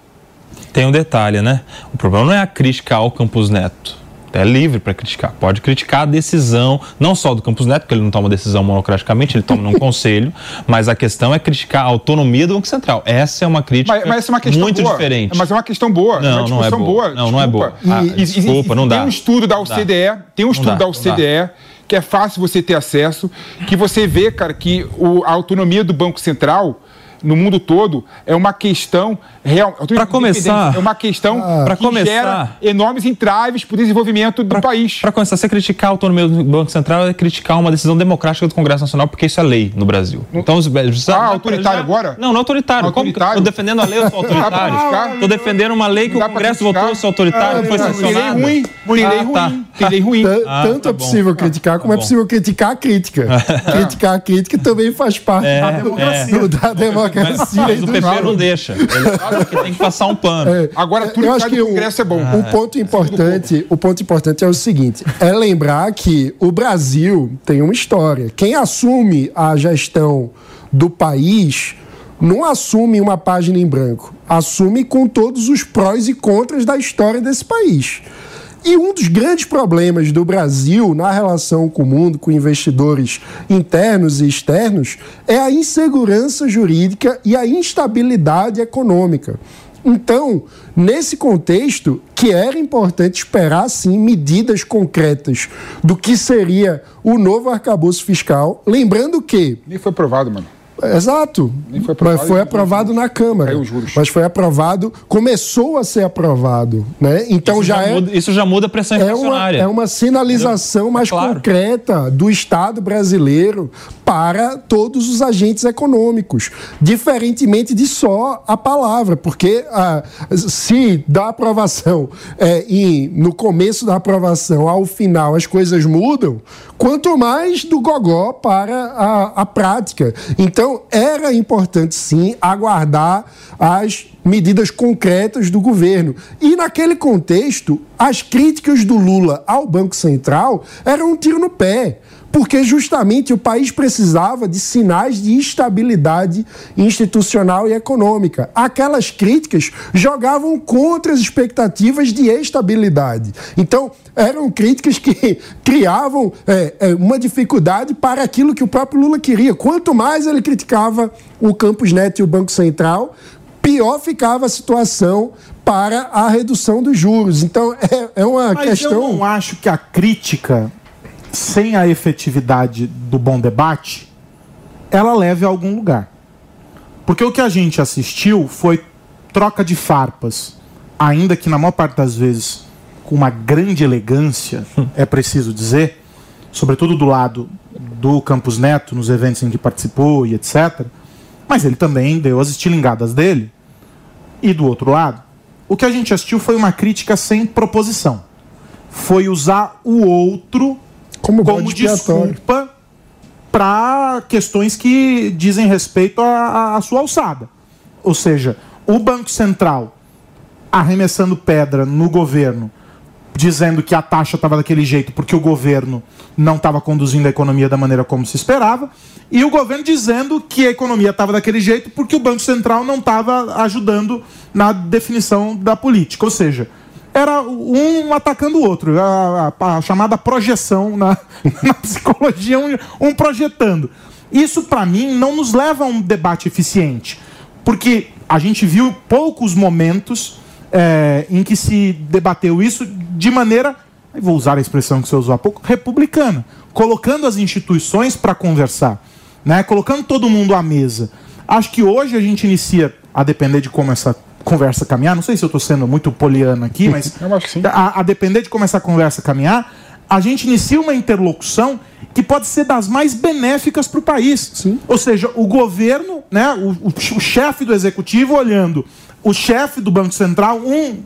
Tem um detalhe, né? O problema não é a crítica ao Campos Neto é livre para criticar. Pode criticar a decisão, não só do Campos Neto, porque ele não toma decisão monocraticamente, ele toma num conselho, mas a questão é criticar a autonomia do Banco Central. Essa é uma crítica mas, mas é uma questão muito boa. diferente. Mas é uma questão boa. Não, é não é boa. boa. Não, não é boa. Ah, e, desculpa, não dá. Tem um estudo da OCDE, tem um estudo da OCDE que é fácil você ter acesso, que você vê, cara, que o, a autonomia do Banco Central no mundo todo é uma questão real. Para começar, é uma questão ah, para começar gera enormes entraves para o desenvolvimento do pra, país. Para começar, você criticar a autonomia do Banco Central é criticar uma decisão democrática do Congresso Nacional, porque isso é lei no Brasil. Então, ah, autoritário já... agora? Não, não autoritário. autoritário. Estou defendendo a lei, eu sou autoritário. Estou defendendo uma lei que o Congresso votou, eu sou autoritário, ah, foi sancionada. ruim, ruim, lei ruim. Tá. Tem lei ruim. Ah, Tanto tá é possível criticar como é possível criticar a crítica. criticar a crítica também faz parte é, da democracia. É. Democracia. Mas o PP não deixa. Ele fala que tem que passar um pano. É, Agora, tudo eu acho que o Congresso é bom. Um ponto importante, o ponto importante é o seguinte: é lembrar que o Brasil tem uma história. Quem assume a gestão do país não assume uma página em branco, assume com todos os prós e contras da história desse país. E um dos grandes problemas do Brasil na relação com o mundo, com investidores internos e externos, é a insegurança jurídica e a instabilidade econômica. Então, nesse contexto, que era importante esperar, sim, medidas concretas do que seria o novo arcabouço fiscal, lembrando que. Nem foi aprovado, mano. Exato. Foi mas foi aprovado na Câmara. Mas foi aprovado, começou a ser aprovado. Né? Então isso já, já é. Muda, isso já muda a pressão. É uma, é uma sinalização mais claro. concreta do Estado brasileiro para todos os agentes econômicos. Diferentemente de só a palavra, porque ah, se da aprovação é, e no começo da aprovação ao final as coisas mudam, quanto mais do gogó para a, a prática. Então, então, era importante sim aguardar as medidas concretas do governo. E naquele contexto, as críticas do Lula ao Banco Central eram um tiro no pé porque justamente o país precisava de sinais de estabilidade institucional e econômica. Aquelas críticas jogavam contra as expectativas de estabilidade. Então, eram críticas que criavam é, é, uma dificuldade para aquilo que o próprio Lula queria. Quanto mais ele criticava o Campos Neto e o Banco Central, pior ficava a situação para a redução dos juros. Então, é, é uma Mas questão. Eu não acho que a crítica sem a efetividade do bom debate, ela leve a algum lugar. Porque o que a gente assistiu foi troca de farpas, ainda que na maior parte das vezes com uma grande elegância, é preciso dizer, sobretudo do lado do Campos Neto, nos eventos em que participou e etc. Mas ele também deu as estilingadas dele. E do outro lado, o que a gente assistiu foi uma crítica sem proposição. Foi usar o outro como, como desculpa para questões que dizem respeito à sua alçada. Ou seja, o Banco Central arremessando pedra no governo, dizendo que a taxa estava daquele jeito porque o governo não estava conduzindo a economia da maneira como se esperava, e o governo dizendo que a economia estava daquele jeito porque o Banco Central não estava ajudando na definição da política. Ou seja, era um atacando o outro. A, a- a chamada projeção na, na psicologia, um, um projetando. Isso, para mim, não nos leva a um debate eficiente. Porque a gente viu poucos momentos é, em que se debateu isso de maneira, vou usar a expressão que você usou há pouco, republicana. Colocando as instituições para conversar. Né? Colocando todo mundo à mesa. Acho que hoje a gente inicia, a depender de como essa conversa caminhar, não sei se eu estou sendo muito poliano aqui, mas sim. a, a depender de como essa conversa caminhar, a gente inicia uma interlocução que pode ser das mais benéficas para o país. Ou seja, o governo, né, o, o- o chefe do executivo olhando o chefe do Banco Central, um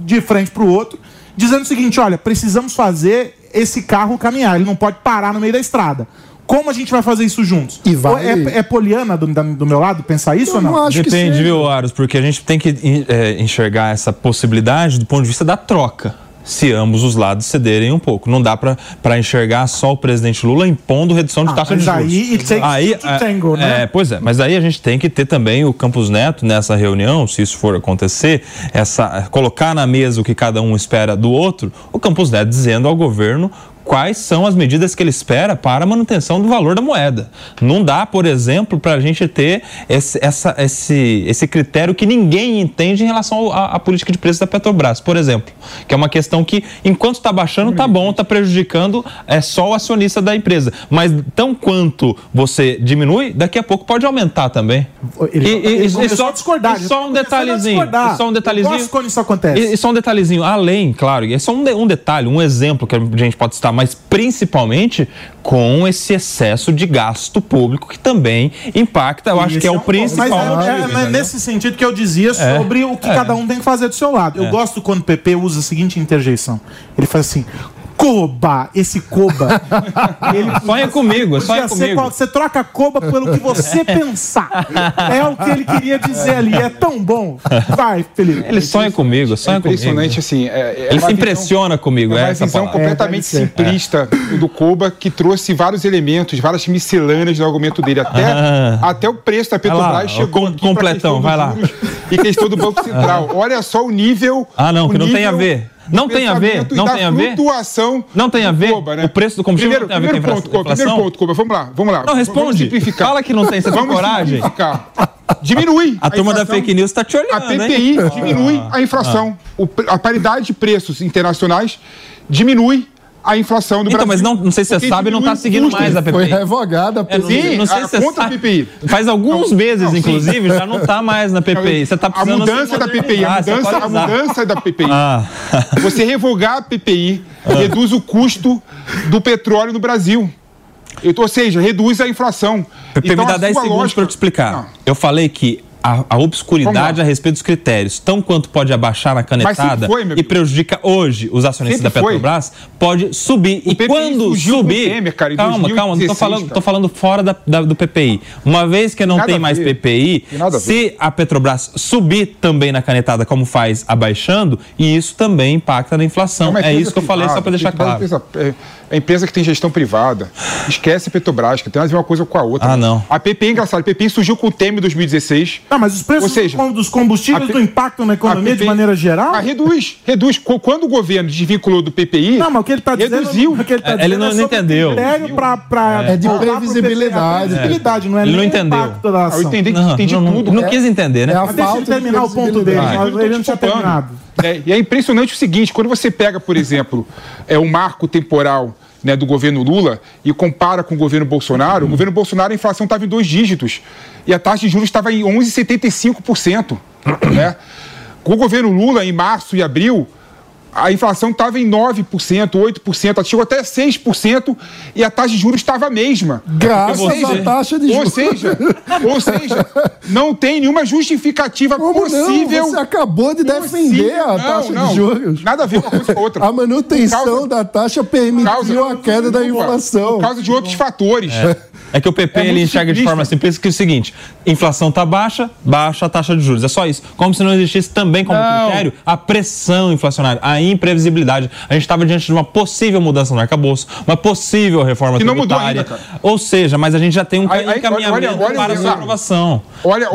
de frente para o outro, dizendo o seguinte: olha, precisamos fazer esse carro caminhar, ele não pode parar no meio da estrada. Como a gente vai fazer isso juntos? E vai- É, é poliana do, do meu lado pensar isso Eu ou não? não acho Depende, viu, Aros? Porque a gente tem que é, enxergar essa possibilidade do ponto de vista da troca. Se ambos os lados cederem um pouco. Não dá pra enxergar só o presidente Lula impondo redução de Ah, taxa de juros. aí it takes two to é, tango, né? é, pois é, mas aí a gente tem que ter também o Campos Neto nessa reunião, se isso for acontecer, essa, colocar na mesa o que cada um espera do outro, o Campos Neto dizendo ao governo quais são as medidas que ele espera para a manutenção do valor da moeda. Não dá, por exemplo, para a gente ter esse, essa- esse, esse critério que ninguém entende em relação à, política de preços da Petrobras, por exemplo, que é uma questão que, enquanto está baixando, tá bom, está prejudicando é só o acionista da empresa. Mas tão quanto você diminui, daqui a pouco pode aumentar também. Ele, E- ele e só- a discordar. e só um detalhezinho, e só um detalhezinho. Eu gosto quando isso acontece. E, e só um detalhezinho, além, claro, e é só um, de- um detalhe, um exemplo que a gente pode citar, mas principalmente com esse excesso de gasto público que também impacta, eu acho que é o um- principal. Mas é- é, motivo, é entendeu? nesse sentido que eu dizia sobre o que cada um tem que fazer do seu lado. Eu gosto quando o PP usa a seguinte interjeição. Ele faz assim. Coba, esse Coba. ele Sonha comigo, sonha comigo. qual- você troca Coba pelo que você pensar. É o que ele queria dizer ali. É tão bom. Vai, Felipe. Ele sonha comigo, É sonha impressionante, comigo. assim. É, é Ele se visão- impressiona comigo, É é uma essa visão palavra. completamente É, simplista do Koba, que trouxe vários elementos, várias miscelâneas do argumento dele. Até, Ah. até o preço da Vai lá, Petrobras chegou com- completão, vai lá. E questão do Banco Central. Olha só o nível... Ah, não, que não tem a nível ver. Não tem a ver, não tem a ver. flutuação Não tem a ver. Koba, né? O preço do combustível primeiro, não tem a ver com a ponto, inflação? Primeiro ponto, Koba. Vamos lá, vamos lá. Não, responde. Fala que não tem, você tem coragem. Diminui. A turma da fake news tá te olhando, A hein? PPI diminui a inflação. O pre- a paridade de preços internacionais diminui a inflação do Então, Brasil. mas não, não sei se você sabe, não diminui tá seguindo custo. mais a Foi PPI. revogada. É, não, Sim, não sei a se você. PPI. Faz alguns meses, não, inclusive, já não tá mais na PPI. Você tá a precisando mudança da PPI, a mudança, a mudança da PPI. Ah. Você revogar a PPI reduz o custo do petróleo no Brasil. Ou seja, reduz a inflação. Pepe, Então, me dá a 10 sua segundos lógica- para eu te explicar. Não. Eu falei que a, a obscuridade a respeito dos critérios, tão quanto pode abaixar na canetada foi, e prejudica hoje os acionistas Sempre da foi. Petrobras, pode subir. e PPI quando subir. o cara, calma, calma, não tô 2016, falando, cara. tô falando fora da, da- do PPI. Uma vez que não Nada tem a mais ver. PPI, Tem nada a se a Petrobras subir também na canetada, como faz abaixando, e isso também impacta na inflação. uma É isso que eu falei, só privada, para deixar tem claro. empresa- é, é empresa que tem gestão privada. Esquece a Petrobras, que tem mais uma coisa com a outra. Ah, não. A PPI é engraçado. A PPI surgiu com o Temer em 2016. Não, mas os preços seja, dos- combustíveis não impactam na economia de PPI maneira geral? Ah, reduz, reduz. Qu- Quando o governo desvinculou do PPI, Não, mas o que ele está dizendo. reduziu. o que ele, tá É, ele não- sobre não entendeu. pra, pra É de previsibilidade. PP. É previsibilidade, não é Ele não nem o entendeu. impacto da Ah, ação. eu entendi, Não, entendi não, não, tudo. não quis entender, né? É a Mas deixa ele falta de terminar o ponto dele. Ele não tinha terminado. É, e é impressionante o seguinte: quando você pega, por exemplo, é, o marco temporal né, do governo Lula e compara com o governo Bolsonaro, o governo Bolsonaro a inflação estava em dois dígitos e a taxa de juros estava em 11,75%. Né? Com o governo Lula, em março e abril, a inflação estava em 9%, 8%, chegou até 6% e a taxa de juros estava a mesma. Graças Ou seja, à taxa de Ou juros. seja, ou seja, não tem nenhuma justificativa Como possível. não? Você acabou de defender a Não, taxa não, de juros. Nada a ver uma coisa com a outra. A manutenção causa- da taxa permitiu causa- a queda da inflação. Por causa de outros fatores. É que o PP É ele enxerga de simplista. forma simplista que é o seguinte: inflação tá baixa, baixa a taxa de juros. É só isso. Como se não existisse também como Não. critério a pressão inflacionária, a imprevisibilidade. A gente estava diante de uma possível mudança no arcabouço, uma possível reforma Que não mudou tributária. ainda. Ou seja, mas a gente já tem um Aí- encaminhamento olha- olha- para sua aprovação.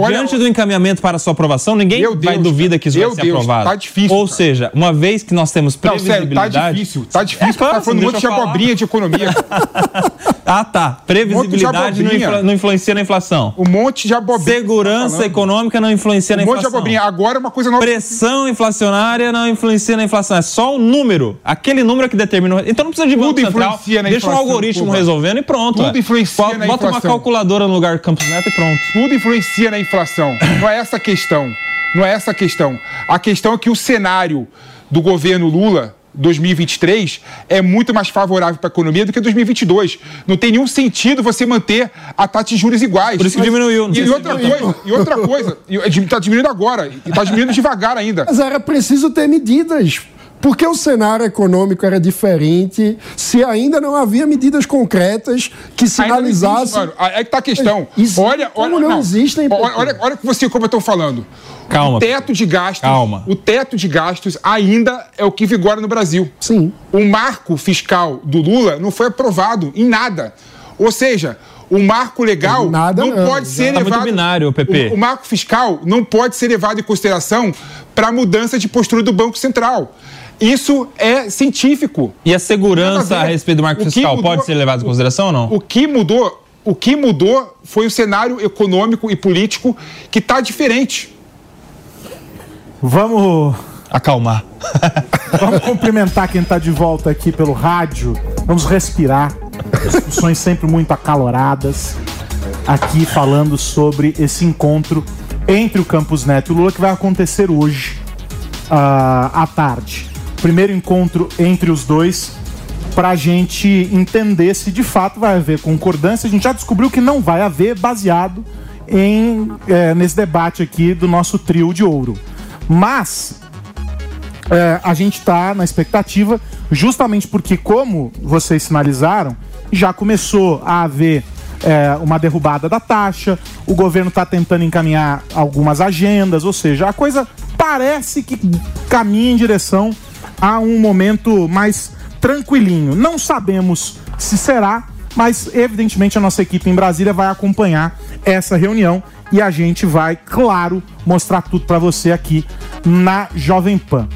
Diante do encaminhamento para a sua aprovação, ninguém Meu vai Deus, duvida que isso vai ser Deus, aprovado. tá difícil, Ou cara. seja, uma vez que nós temos Não, sério, previsibilidade. tá difícil. Tá difícil. É claro, tá falando um monte de abobrinha de economia. Ah, tá. Previsibilidade não, influ- não influencia na inflação. Um monte de abobrinha. Segurança Tá econômica não influencia na Um monte de inflação. abobrinha. Agora é uma coisa nova. Pressão inflacionária não influencia na inflação. É só o número. Aquele número que determina. Então não precisa de Banco Tudo Central. influencia na Deixa um inflação, algoritmo porra. resolvendo e pronto. Tudo é. influencia Bota na Bota uma inflação. calculadora no lugar do Campos Neto e pronto. Tudo influencia na inflação. Não é essa a questão. Não é essa a questão. A questão é que o cenário do governo Lula 2023 é muito mais favorável para a economia do que 2022. Não tem nenhum sentido você manter a taxa de juros iguais. Por isso que diminuiu, não E, se outra diminuiu. coisa, e outra coisa, está diminuindo agora e está diminuindo devagar ainda. Mas era preciso ter medidas. Porque o cenário econômico era diferente, se ainda não havia medidas concretas que Ainda não existe, sinalizassem. Aí que tá a questão. Existe. Olha, olha, Como não existem, Olha, olha, olha que você como eu estou falando. Calma. O teto de gastos. Calma. O teto de gastos ainda é o que vigora no Brasil. Sim. O marco fiscal do Lula não foi aprovado em nada. Ou seja, o marco legal Nada não, não, pode já. ser Tá levado. binário, PP. O, o marco fiscal não pode ser levado em consideração para a mudança de postura do Banco Central. Isso é científico. E a segurança a a respeito do marco fiscal mudou- pode ser levado em consideração ou não? O que mudou, o que mudou foi o cenário econômico e político que está diferente. Vamos, Acalmar. vamos cumprimentar quem está de volta aqui pelo rádio. Vamos respirar. Discussões sempre muito acaloradas. Aqui falando sobre esse encontro entre o Campos Neto e o Lula que vai acontecer hoje ah, à tarde. Primeiro encontro entre os dois para a gente entender se de fato vai haver concordância. A gente já descobriu que não vai haver, baseado em eh, nesse debate aqui do nosso trio de ouro. Mas é, a gente está na expectativa, justamente porque, como vocês sinalizaram, já começou a haver é, uma derrubada da taxa, o governo está tentando encaminhar algumas agendas, ou seja, a coisa parece que caminha em direção a um momento mais tranquilinho. Não sabemos se será, mas evidentemente a nossa equipe em Brasília vai acompanhar essa reunião e a gente vai, claro, mostrar tudo para você aqui na Jovem Pan.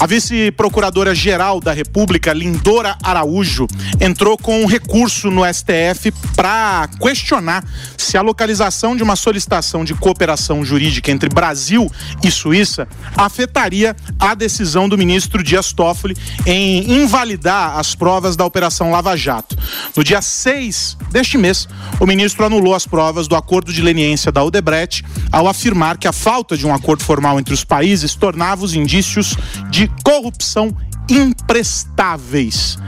A vice-procuradora-geral da República, Lindora Araújo, entrou com um recurso no STF para questionar se a localização de uma solicitação de cooperação jurídica entre Brasil e Suíça afetaria a decisão do ministro Dias Toffoli em invalidar as provas da Operação Lava Jato. No dia 6 deste mês, o ministro anulou as provas do acordo de leniência da Odebrecht ao afirmar que a falta de um acordo formal entre os países tornava os indícios de corrupção imprestáveis.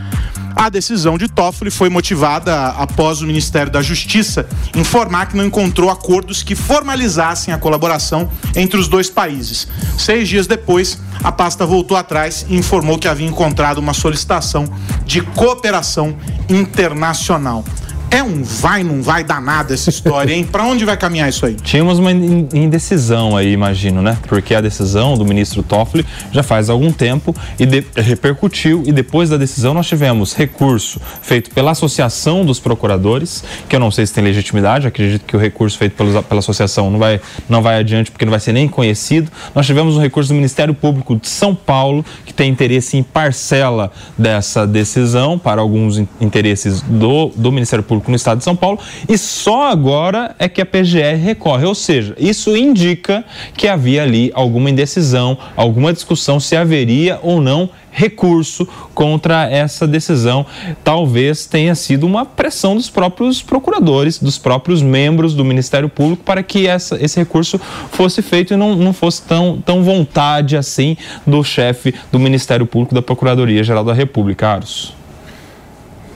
A decisão de Toffoli foi motivada após o Ministério da Justiça informar que não encontrou acordos que formalizassem a colaboração entre os dois países. Seis dias depois, a pasta voltou atrás e informou que havia encontrado uma solicitação de cooperação internacional. É um vai, não vai danado essa história, hein? Pra onde vai caminhar isso aí? Tínhamos uma in- indecisão aí, imagino, né? Porque a decisão do ministro Toffoli já faz algum tempo e de- repercutiu, e depois da decisão nós tivemos recurso feito pela Associação dos Procuradores, que eu não sei se tem legitimidade, acredito que o recurso feito pelos- pela associação não vai, não vai adiante porque não vai ser nem conhecido. Nós tivemos um recurso do Ministério Público de São Paulo, que tem interesse em parcela dessa decisão para alguns in- interesses do, do Ministério Público no estado de São Paulo, e só agora é que a PGR recorre. Ou seja, isso indica que havia ali alguma indecisão, alguma discussão se haveria ou não recurso contra essa decisão. Talvez tenha sido uma pressão dos próprios procuradores, dos próprios membros do Ministério Público para que essa, esse recurso fosse feito e não, não fosse tão, tão vontade assim do chefe do Ministério Público da Procuradoria-Geral da República, Aros.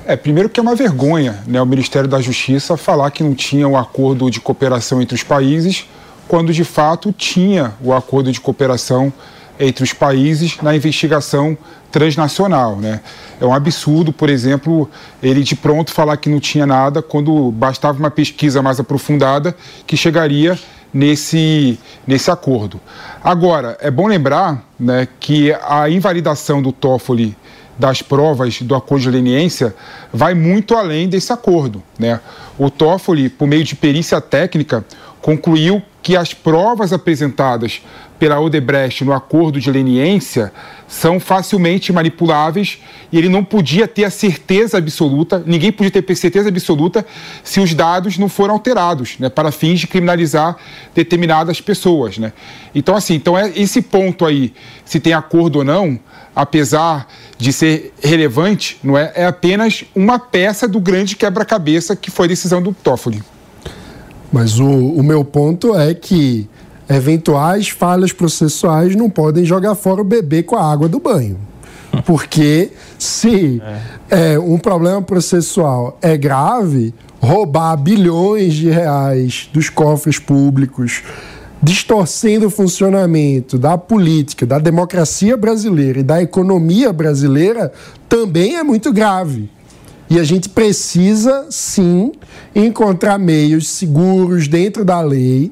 É, primeiro que é uma vergonha né, o Ministério da Justiça falar que não tinha um acordo de cooperação entre os países, quando de fato tinha o acordo de cooperação entre os países na investigação transnacional. Né? É um absurdo, por exemplo, ele de pronto falar que não tinha nada quando bastava uma pesquisa mais aprofundada que chegaria nesse, nesse acordo. Agora, é bom lembrar né, que a invalidação do TOEFL das provas do acordo de leniência vai muito além desse acordo. Né? O TOEFL, por meio de perícia técnica, concluiu que as provas apresentadas pela Odebrecht no acordo de leniência são facilmente manipuláveis e ele não podia ter a certeza absoluta, ninguém podia ter certeza absoluta se os dados não foram alterados, né, para fins de criminalizar determinadas pessoas, né? Então assim, então é esse ponto aí, se tem acordo ou não, apesar de ser relevante, não é, é apenas uma peça do grande quebra-cabeça que foi a decisão do Toffoli. Mas o, o meu ponto é que eventuais falhas processuais não podem jogar fora o bebê com a água do banho. Porque se é. É, um problema processual é grave, roubar bilhões de reais dos cofres públicos, distorcendo o funcionamento da política, da democracia brasileira e da economia brasileira, também é muito grave. E a gente precisa, sim, encontrar meios seguros dentro da lei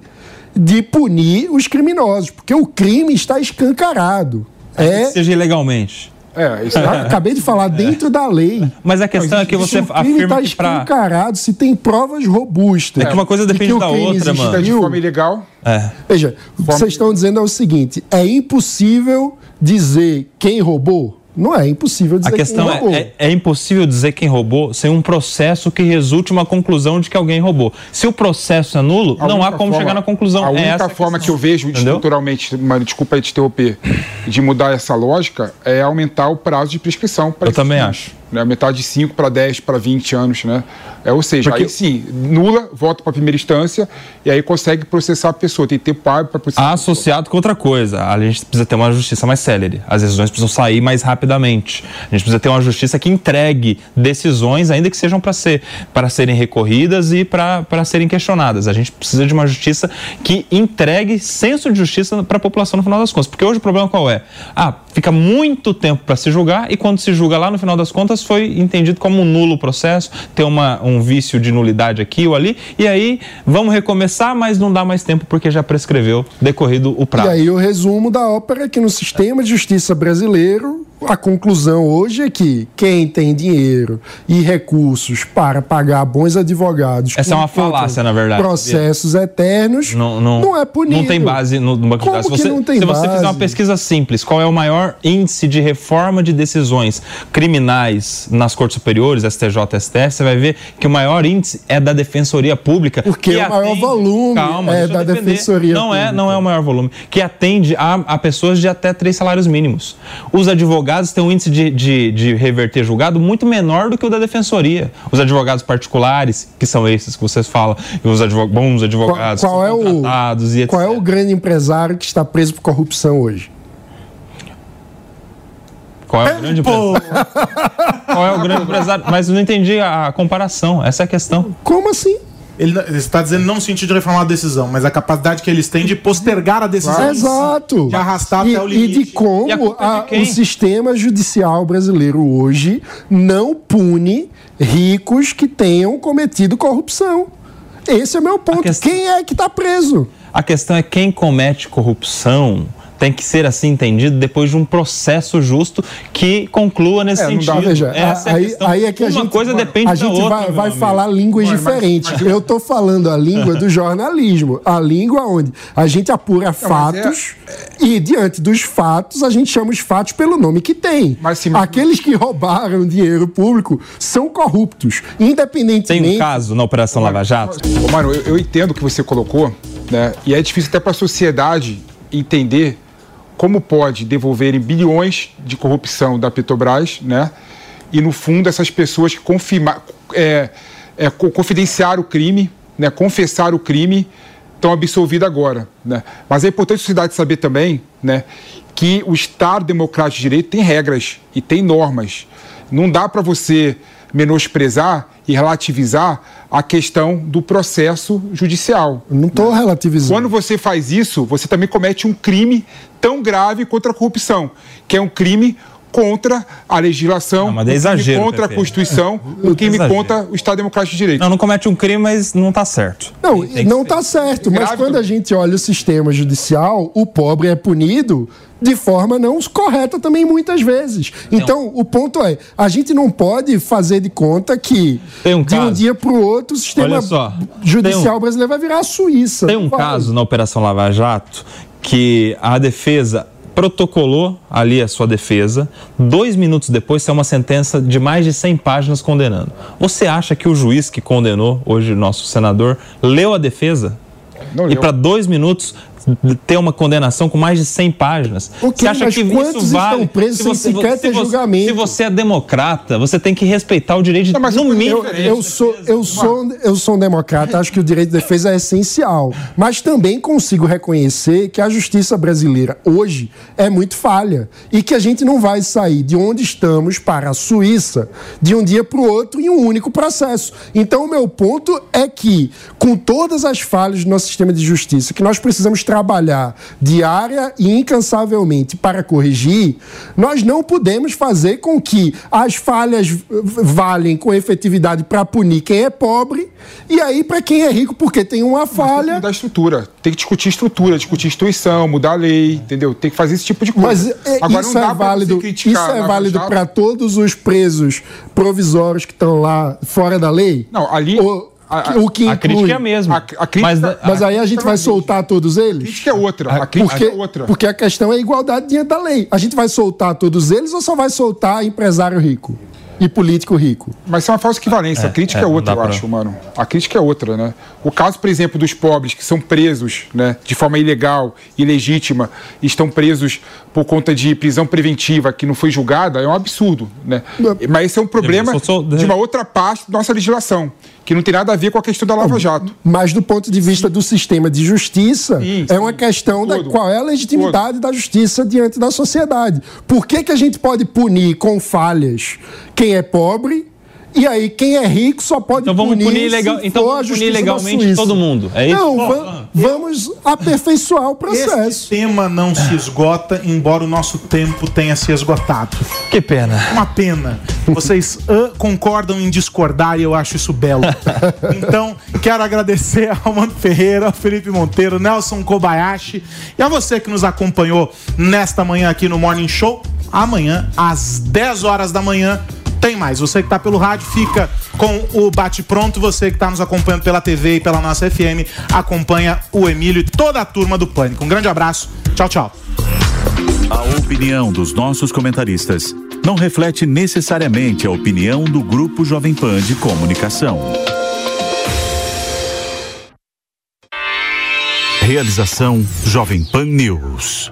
de punir os criminosos, porque o crime está escancarado. É, seja ilegalmente. É, isso é... Acabei de falar dentro da lei. Mas a questão é que você se afirma tá que para escancarado se tem provas robustas. É que uma coisa depende de da outra, mano. De forma ilegal. É. Veja, o que vocês estão dizendo é o seguinte: é impossível dizer quem roubou. Não é impossível dizer A questão quem roubou. É, é, é, impossível dizer quem roubou sem um processo que resulte uma conclusão de que alguém roubou. Se o processo é nulo, a não há como forma, chegar na conclusão. A única é forma que eu vejo, Entendeu? estruturalmente, mas desculpa te interromper, de mudar essa lógica é aumentar o prazo de prescrição. eu também acho né? aumentar de 5 para 10 para 20 anos. Né? É, ou seja, Porque... aí sim, nula, volta para a primeira instância e aí consegue processar a pessoa. Tem que ter pai para processar. Associado com outra coisa, a gente precisa ter uma justiça mais célere. As decisões precisam sair mais rapidamente. A gente precisa ter uma justiça que entregue decisões, ainda que sejam para ser, para serem recorridas e para serem questionadas. A gente precisa de uma justiça que entregue senso de justiça para a população no final das contas. Porque hoje o problema qual é? Ah, fica muito tempo para se julgar e quando se julga lá no final das contas foi entendido como um nulo processo, tem uma, um vício de nulidade aqui ou ali, e aí vamos recomeçar, mas não dá mais tempo porque já prescreveu decorrido o prazo. E aí o resumo da ópera é que no sistema de justiça brasileiro a conclusão hoje é que quem tem dinheiro e recursos para pagar bons advogados. Essa é uma falácia, na verdade. Processos eternos não, não, não é punido. Não tem base no, no banco Como de dados. Se, você, se você fizer uma pesquisa simples, qual é o maior índice de reforma de decisões criminais nas cortes superiores, STJ, STF, você vai ver que o maior índice é da Defensoria Pública. Porque o maior atende, volume calma, é da Defensoria não Pública. É, não é o maior volume. Que atende a, a pessoas de até três salários mínimos. Os advogados advogados têm um índice de, de, de, reverter julgado muito menor do que o da defensoria. Os advogados particulares, que são esses que vocês falam, os advog bons advogados, qual, qual é o, e Qual é o grande empresário que está preso por corrupção hoje? Qual é o grande empresário? Qual é o grande empresário? Mas eu não entendi a comparação, essa é a questão. Como assim? Ele está dizendo não no sentido de reformar a decisão, mas a capacidade que eles têm de postergar a decisão. Exato. De arrastar e, até o limite. E de como e a, de o sistema judicial brasileiro hoje não pune ricos que tenham cometido corrupção. Esse é o meu ponto. Questão... Quem é que está preso? A questão é quem comete corrupção tem que ser assim entendido depois de um processo justo que conclua nesse é, sentido. Dá, veja, Essa aí, é a aí é que a Uma gente, coisa depende a gente da outra, vai, vai falar línguas mas, diferentes. Mas, mas, eu estou falando a língua do jornalismo, a língua onde a gente apura fatos é, e diante dos fatos a gente chama os fatos pelo nome que tem. Aqueles que roubaram dinheiro público são corruptos, independentemente. Tem um caso na Operação Lava Jato. Ô, Mário, eu, eu entendo o que você colocou, né? E é difícil até para a sociedade entender como pode devolverem bilhões de corrupção da Petrobras, né? E no fundo essas pessoas que é, é, confidenciaram o crime, né? confessaram o crime, estão absolvidas agora, né? Mas é importante a sociedade saber também, né? Que o Estado democrático de direito tem regras e tem normas. Não dá para você menosprezar e relativizar a questão do processo judicial. Não estou relativizando. Quando você faz isso, você também comete um crime tão grave contra a corrupção, que é um crime contra a legislação, não, é exagero, contra Pepe. a Constituição, um crime contra o Estado Democrático de Direito. Não, não comete um crime, mas não está certo. Não, não está certo. Mas Grave quando do- a gente olha o sistema judicial, o pobre é punido de forma não correta também muitas vezes. Então, o ponto é, a gente não pode fazer de conta que Tem um de um caso. dia para o outro o sistema judicial tem brasileiro vai virar a Suíça. Tem um Vai. caso na Operação Lava Jato que a defesa protocolou ali a sua defesa, dois minutos depois saiu uma sentença de mais de 100 páginas condenando. Você acha que o juiz que condenou, hoje o nosso senador, leu a defesa? Não e para dois minutos ter uma condenação com mais de 100 páginas. Ok, você acha mas que quantos isso vale? estão presos sem sequer ter você, julgamento? Se você é democrata, você tem que respeitar o direito de Não, mas no eu- mínimo. Eu, eu sou, eu, sou, eu sou um democrata, acho que o direito de defesa é essencial. Mas também consigo reconhecer que a justiça brasileira hoje é muito falha. E que a gente não vai sair de onde estamos para a Suíça de um dia para o outro em um único processo. Então, o meu ponto é que, com todas as falhas do nosso sistema de justiça, que nós precisamos trabalhar diária e incansavelmente para corrigir, nós não podemos fazer com que as falhas valem com efetividade para punir quem é pobre e aí para quem é rico, porque tem uma Tem que falha. mudar a estrutura. Tem que discutir estrutura, discutir instituição, mudar a lei, entendeu? Tem que fazer esse tipo de coisa. Mas é, Agora, isso é válido, criticar isso é válido para todos os presos provisórios que estão lá fora da lei? Não, ali- O, a- o que A crítica inclui- é a mesma. A- a crítica- Mas, Mas aí a gente vai soltar todos A eles? crítica é outra. A crítica Porque, é outra. porque a questão é a igualdade diante da lei. A gente vai soltar todos eles ou só vai soltar empresário rico e político rico? Mas isso é uma falsa equivalência. a crítica é, é, outra, eu pra- acho, mano. A crítica é outra, né? O caso, por exemplo, dos pobres que são presos, né, de forma ilegal, ilegítima, e estão presos por conta de prisão preventiva que não foi julgada, é um absurdo, né? Mas esse é um problema sou- de uma outra parte da nossa legislação, que não tem nada a ver com a questão da Lava Jato. Mas do ponto de vista do sistema de justiça, Sim, é uma sim. questão da Todo. qual é a legitimidade da justiça diante da sociedade. Por que, que a gente pode punir com falhas quem é pobre? E aí, quem é rico só pode Então vamos punir, punir legal- se então for vamos a punir legalmente todo mundo, é isso? Não, va- vamos aperfeiçoar o Esse processo. tema não se esgota, embora o nosso tempo tenha se esgotado. Que pena. Uma pena. Vocês ah, concordam em discordar e eu acho isso belo. Então, quero agradecer ao Mano Ferreira, ao Felipe Monteiro, Nelson Kobayashi e a você que nos acompanhou nesta manhã aqui no Morning Show. Amanhã, às 10 horas da manhã, tem mais. Você que está pelo rádio fica com o Bate Pronto. Você que está nos acompanhando pela TV e pela nossa FM, acompanha o Emílio e toda a turma do Pânico. Um grande abraço. Tchau, tchau. A opinião dos nossos comentaristas não reflete necessariamente a opinião do Grupo Jovem Pan de Comunicação. Realização Jovem Pan News.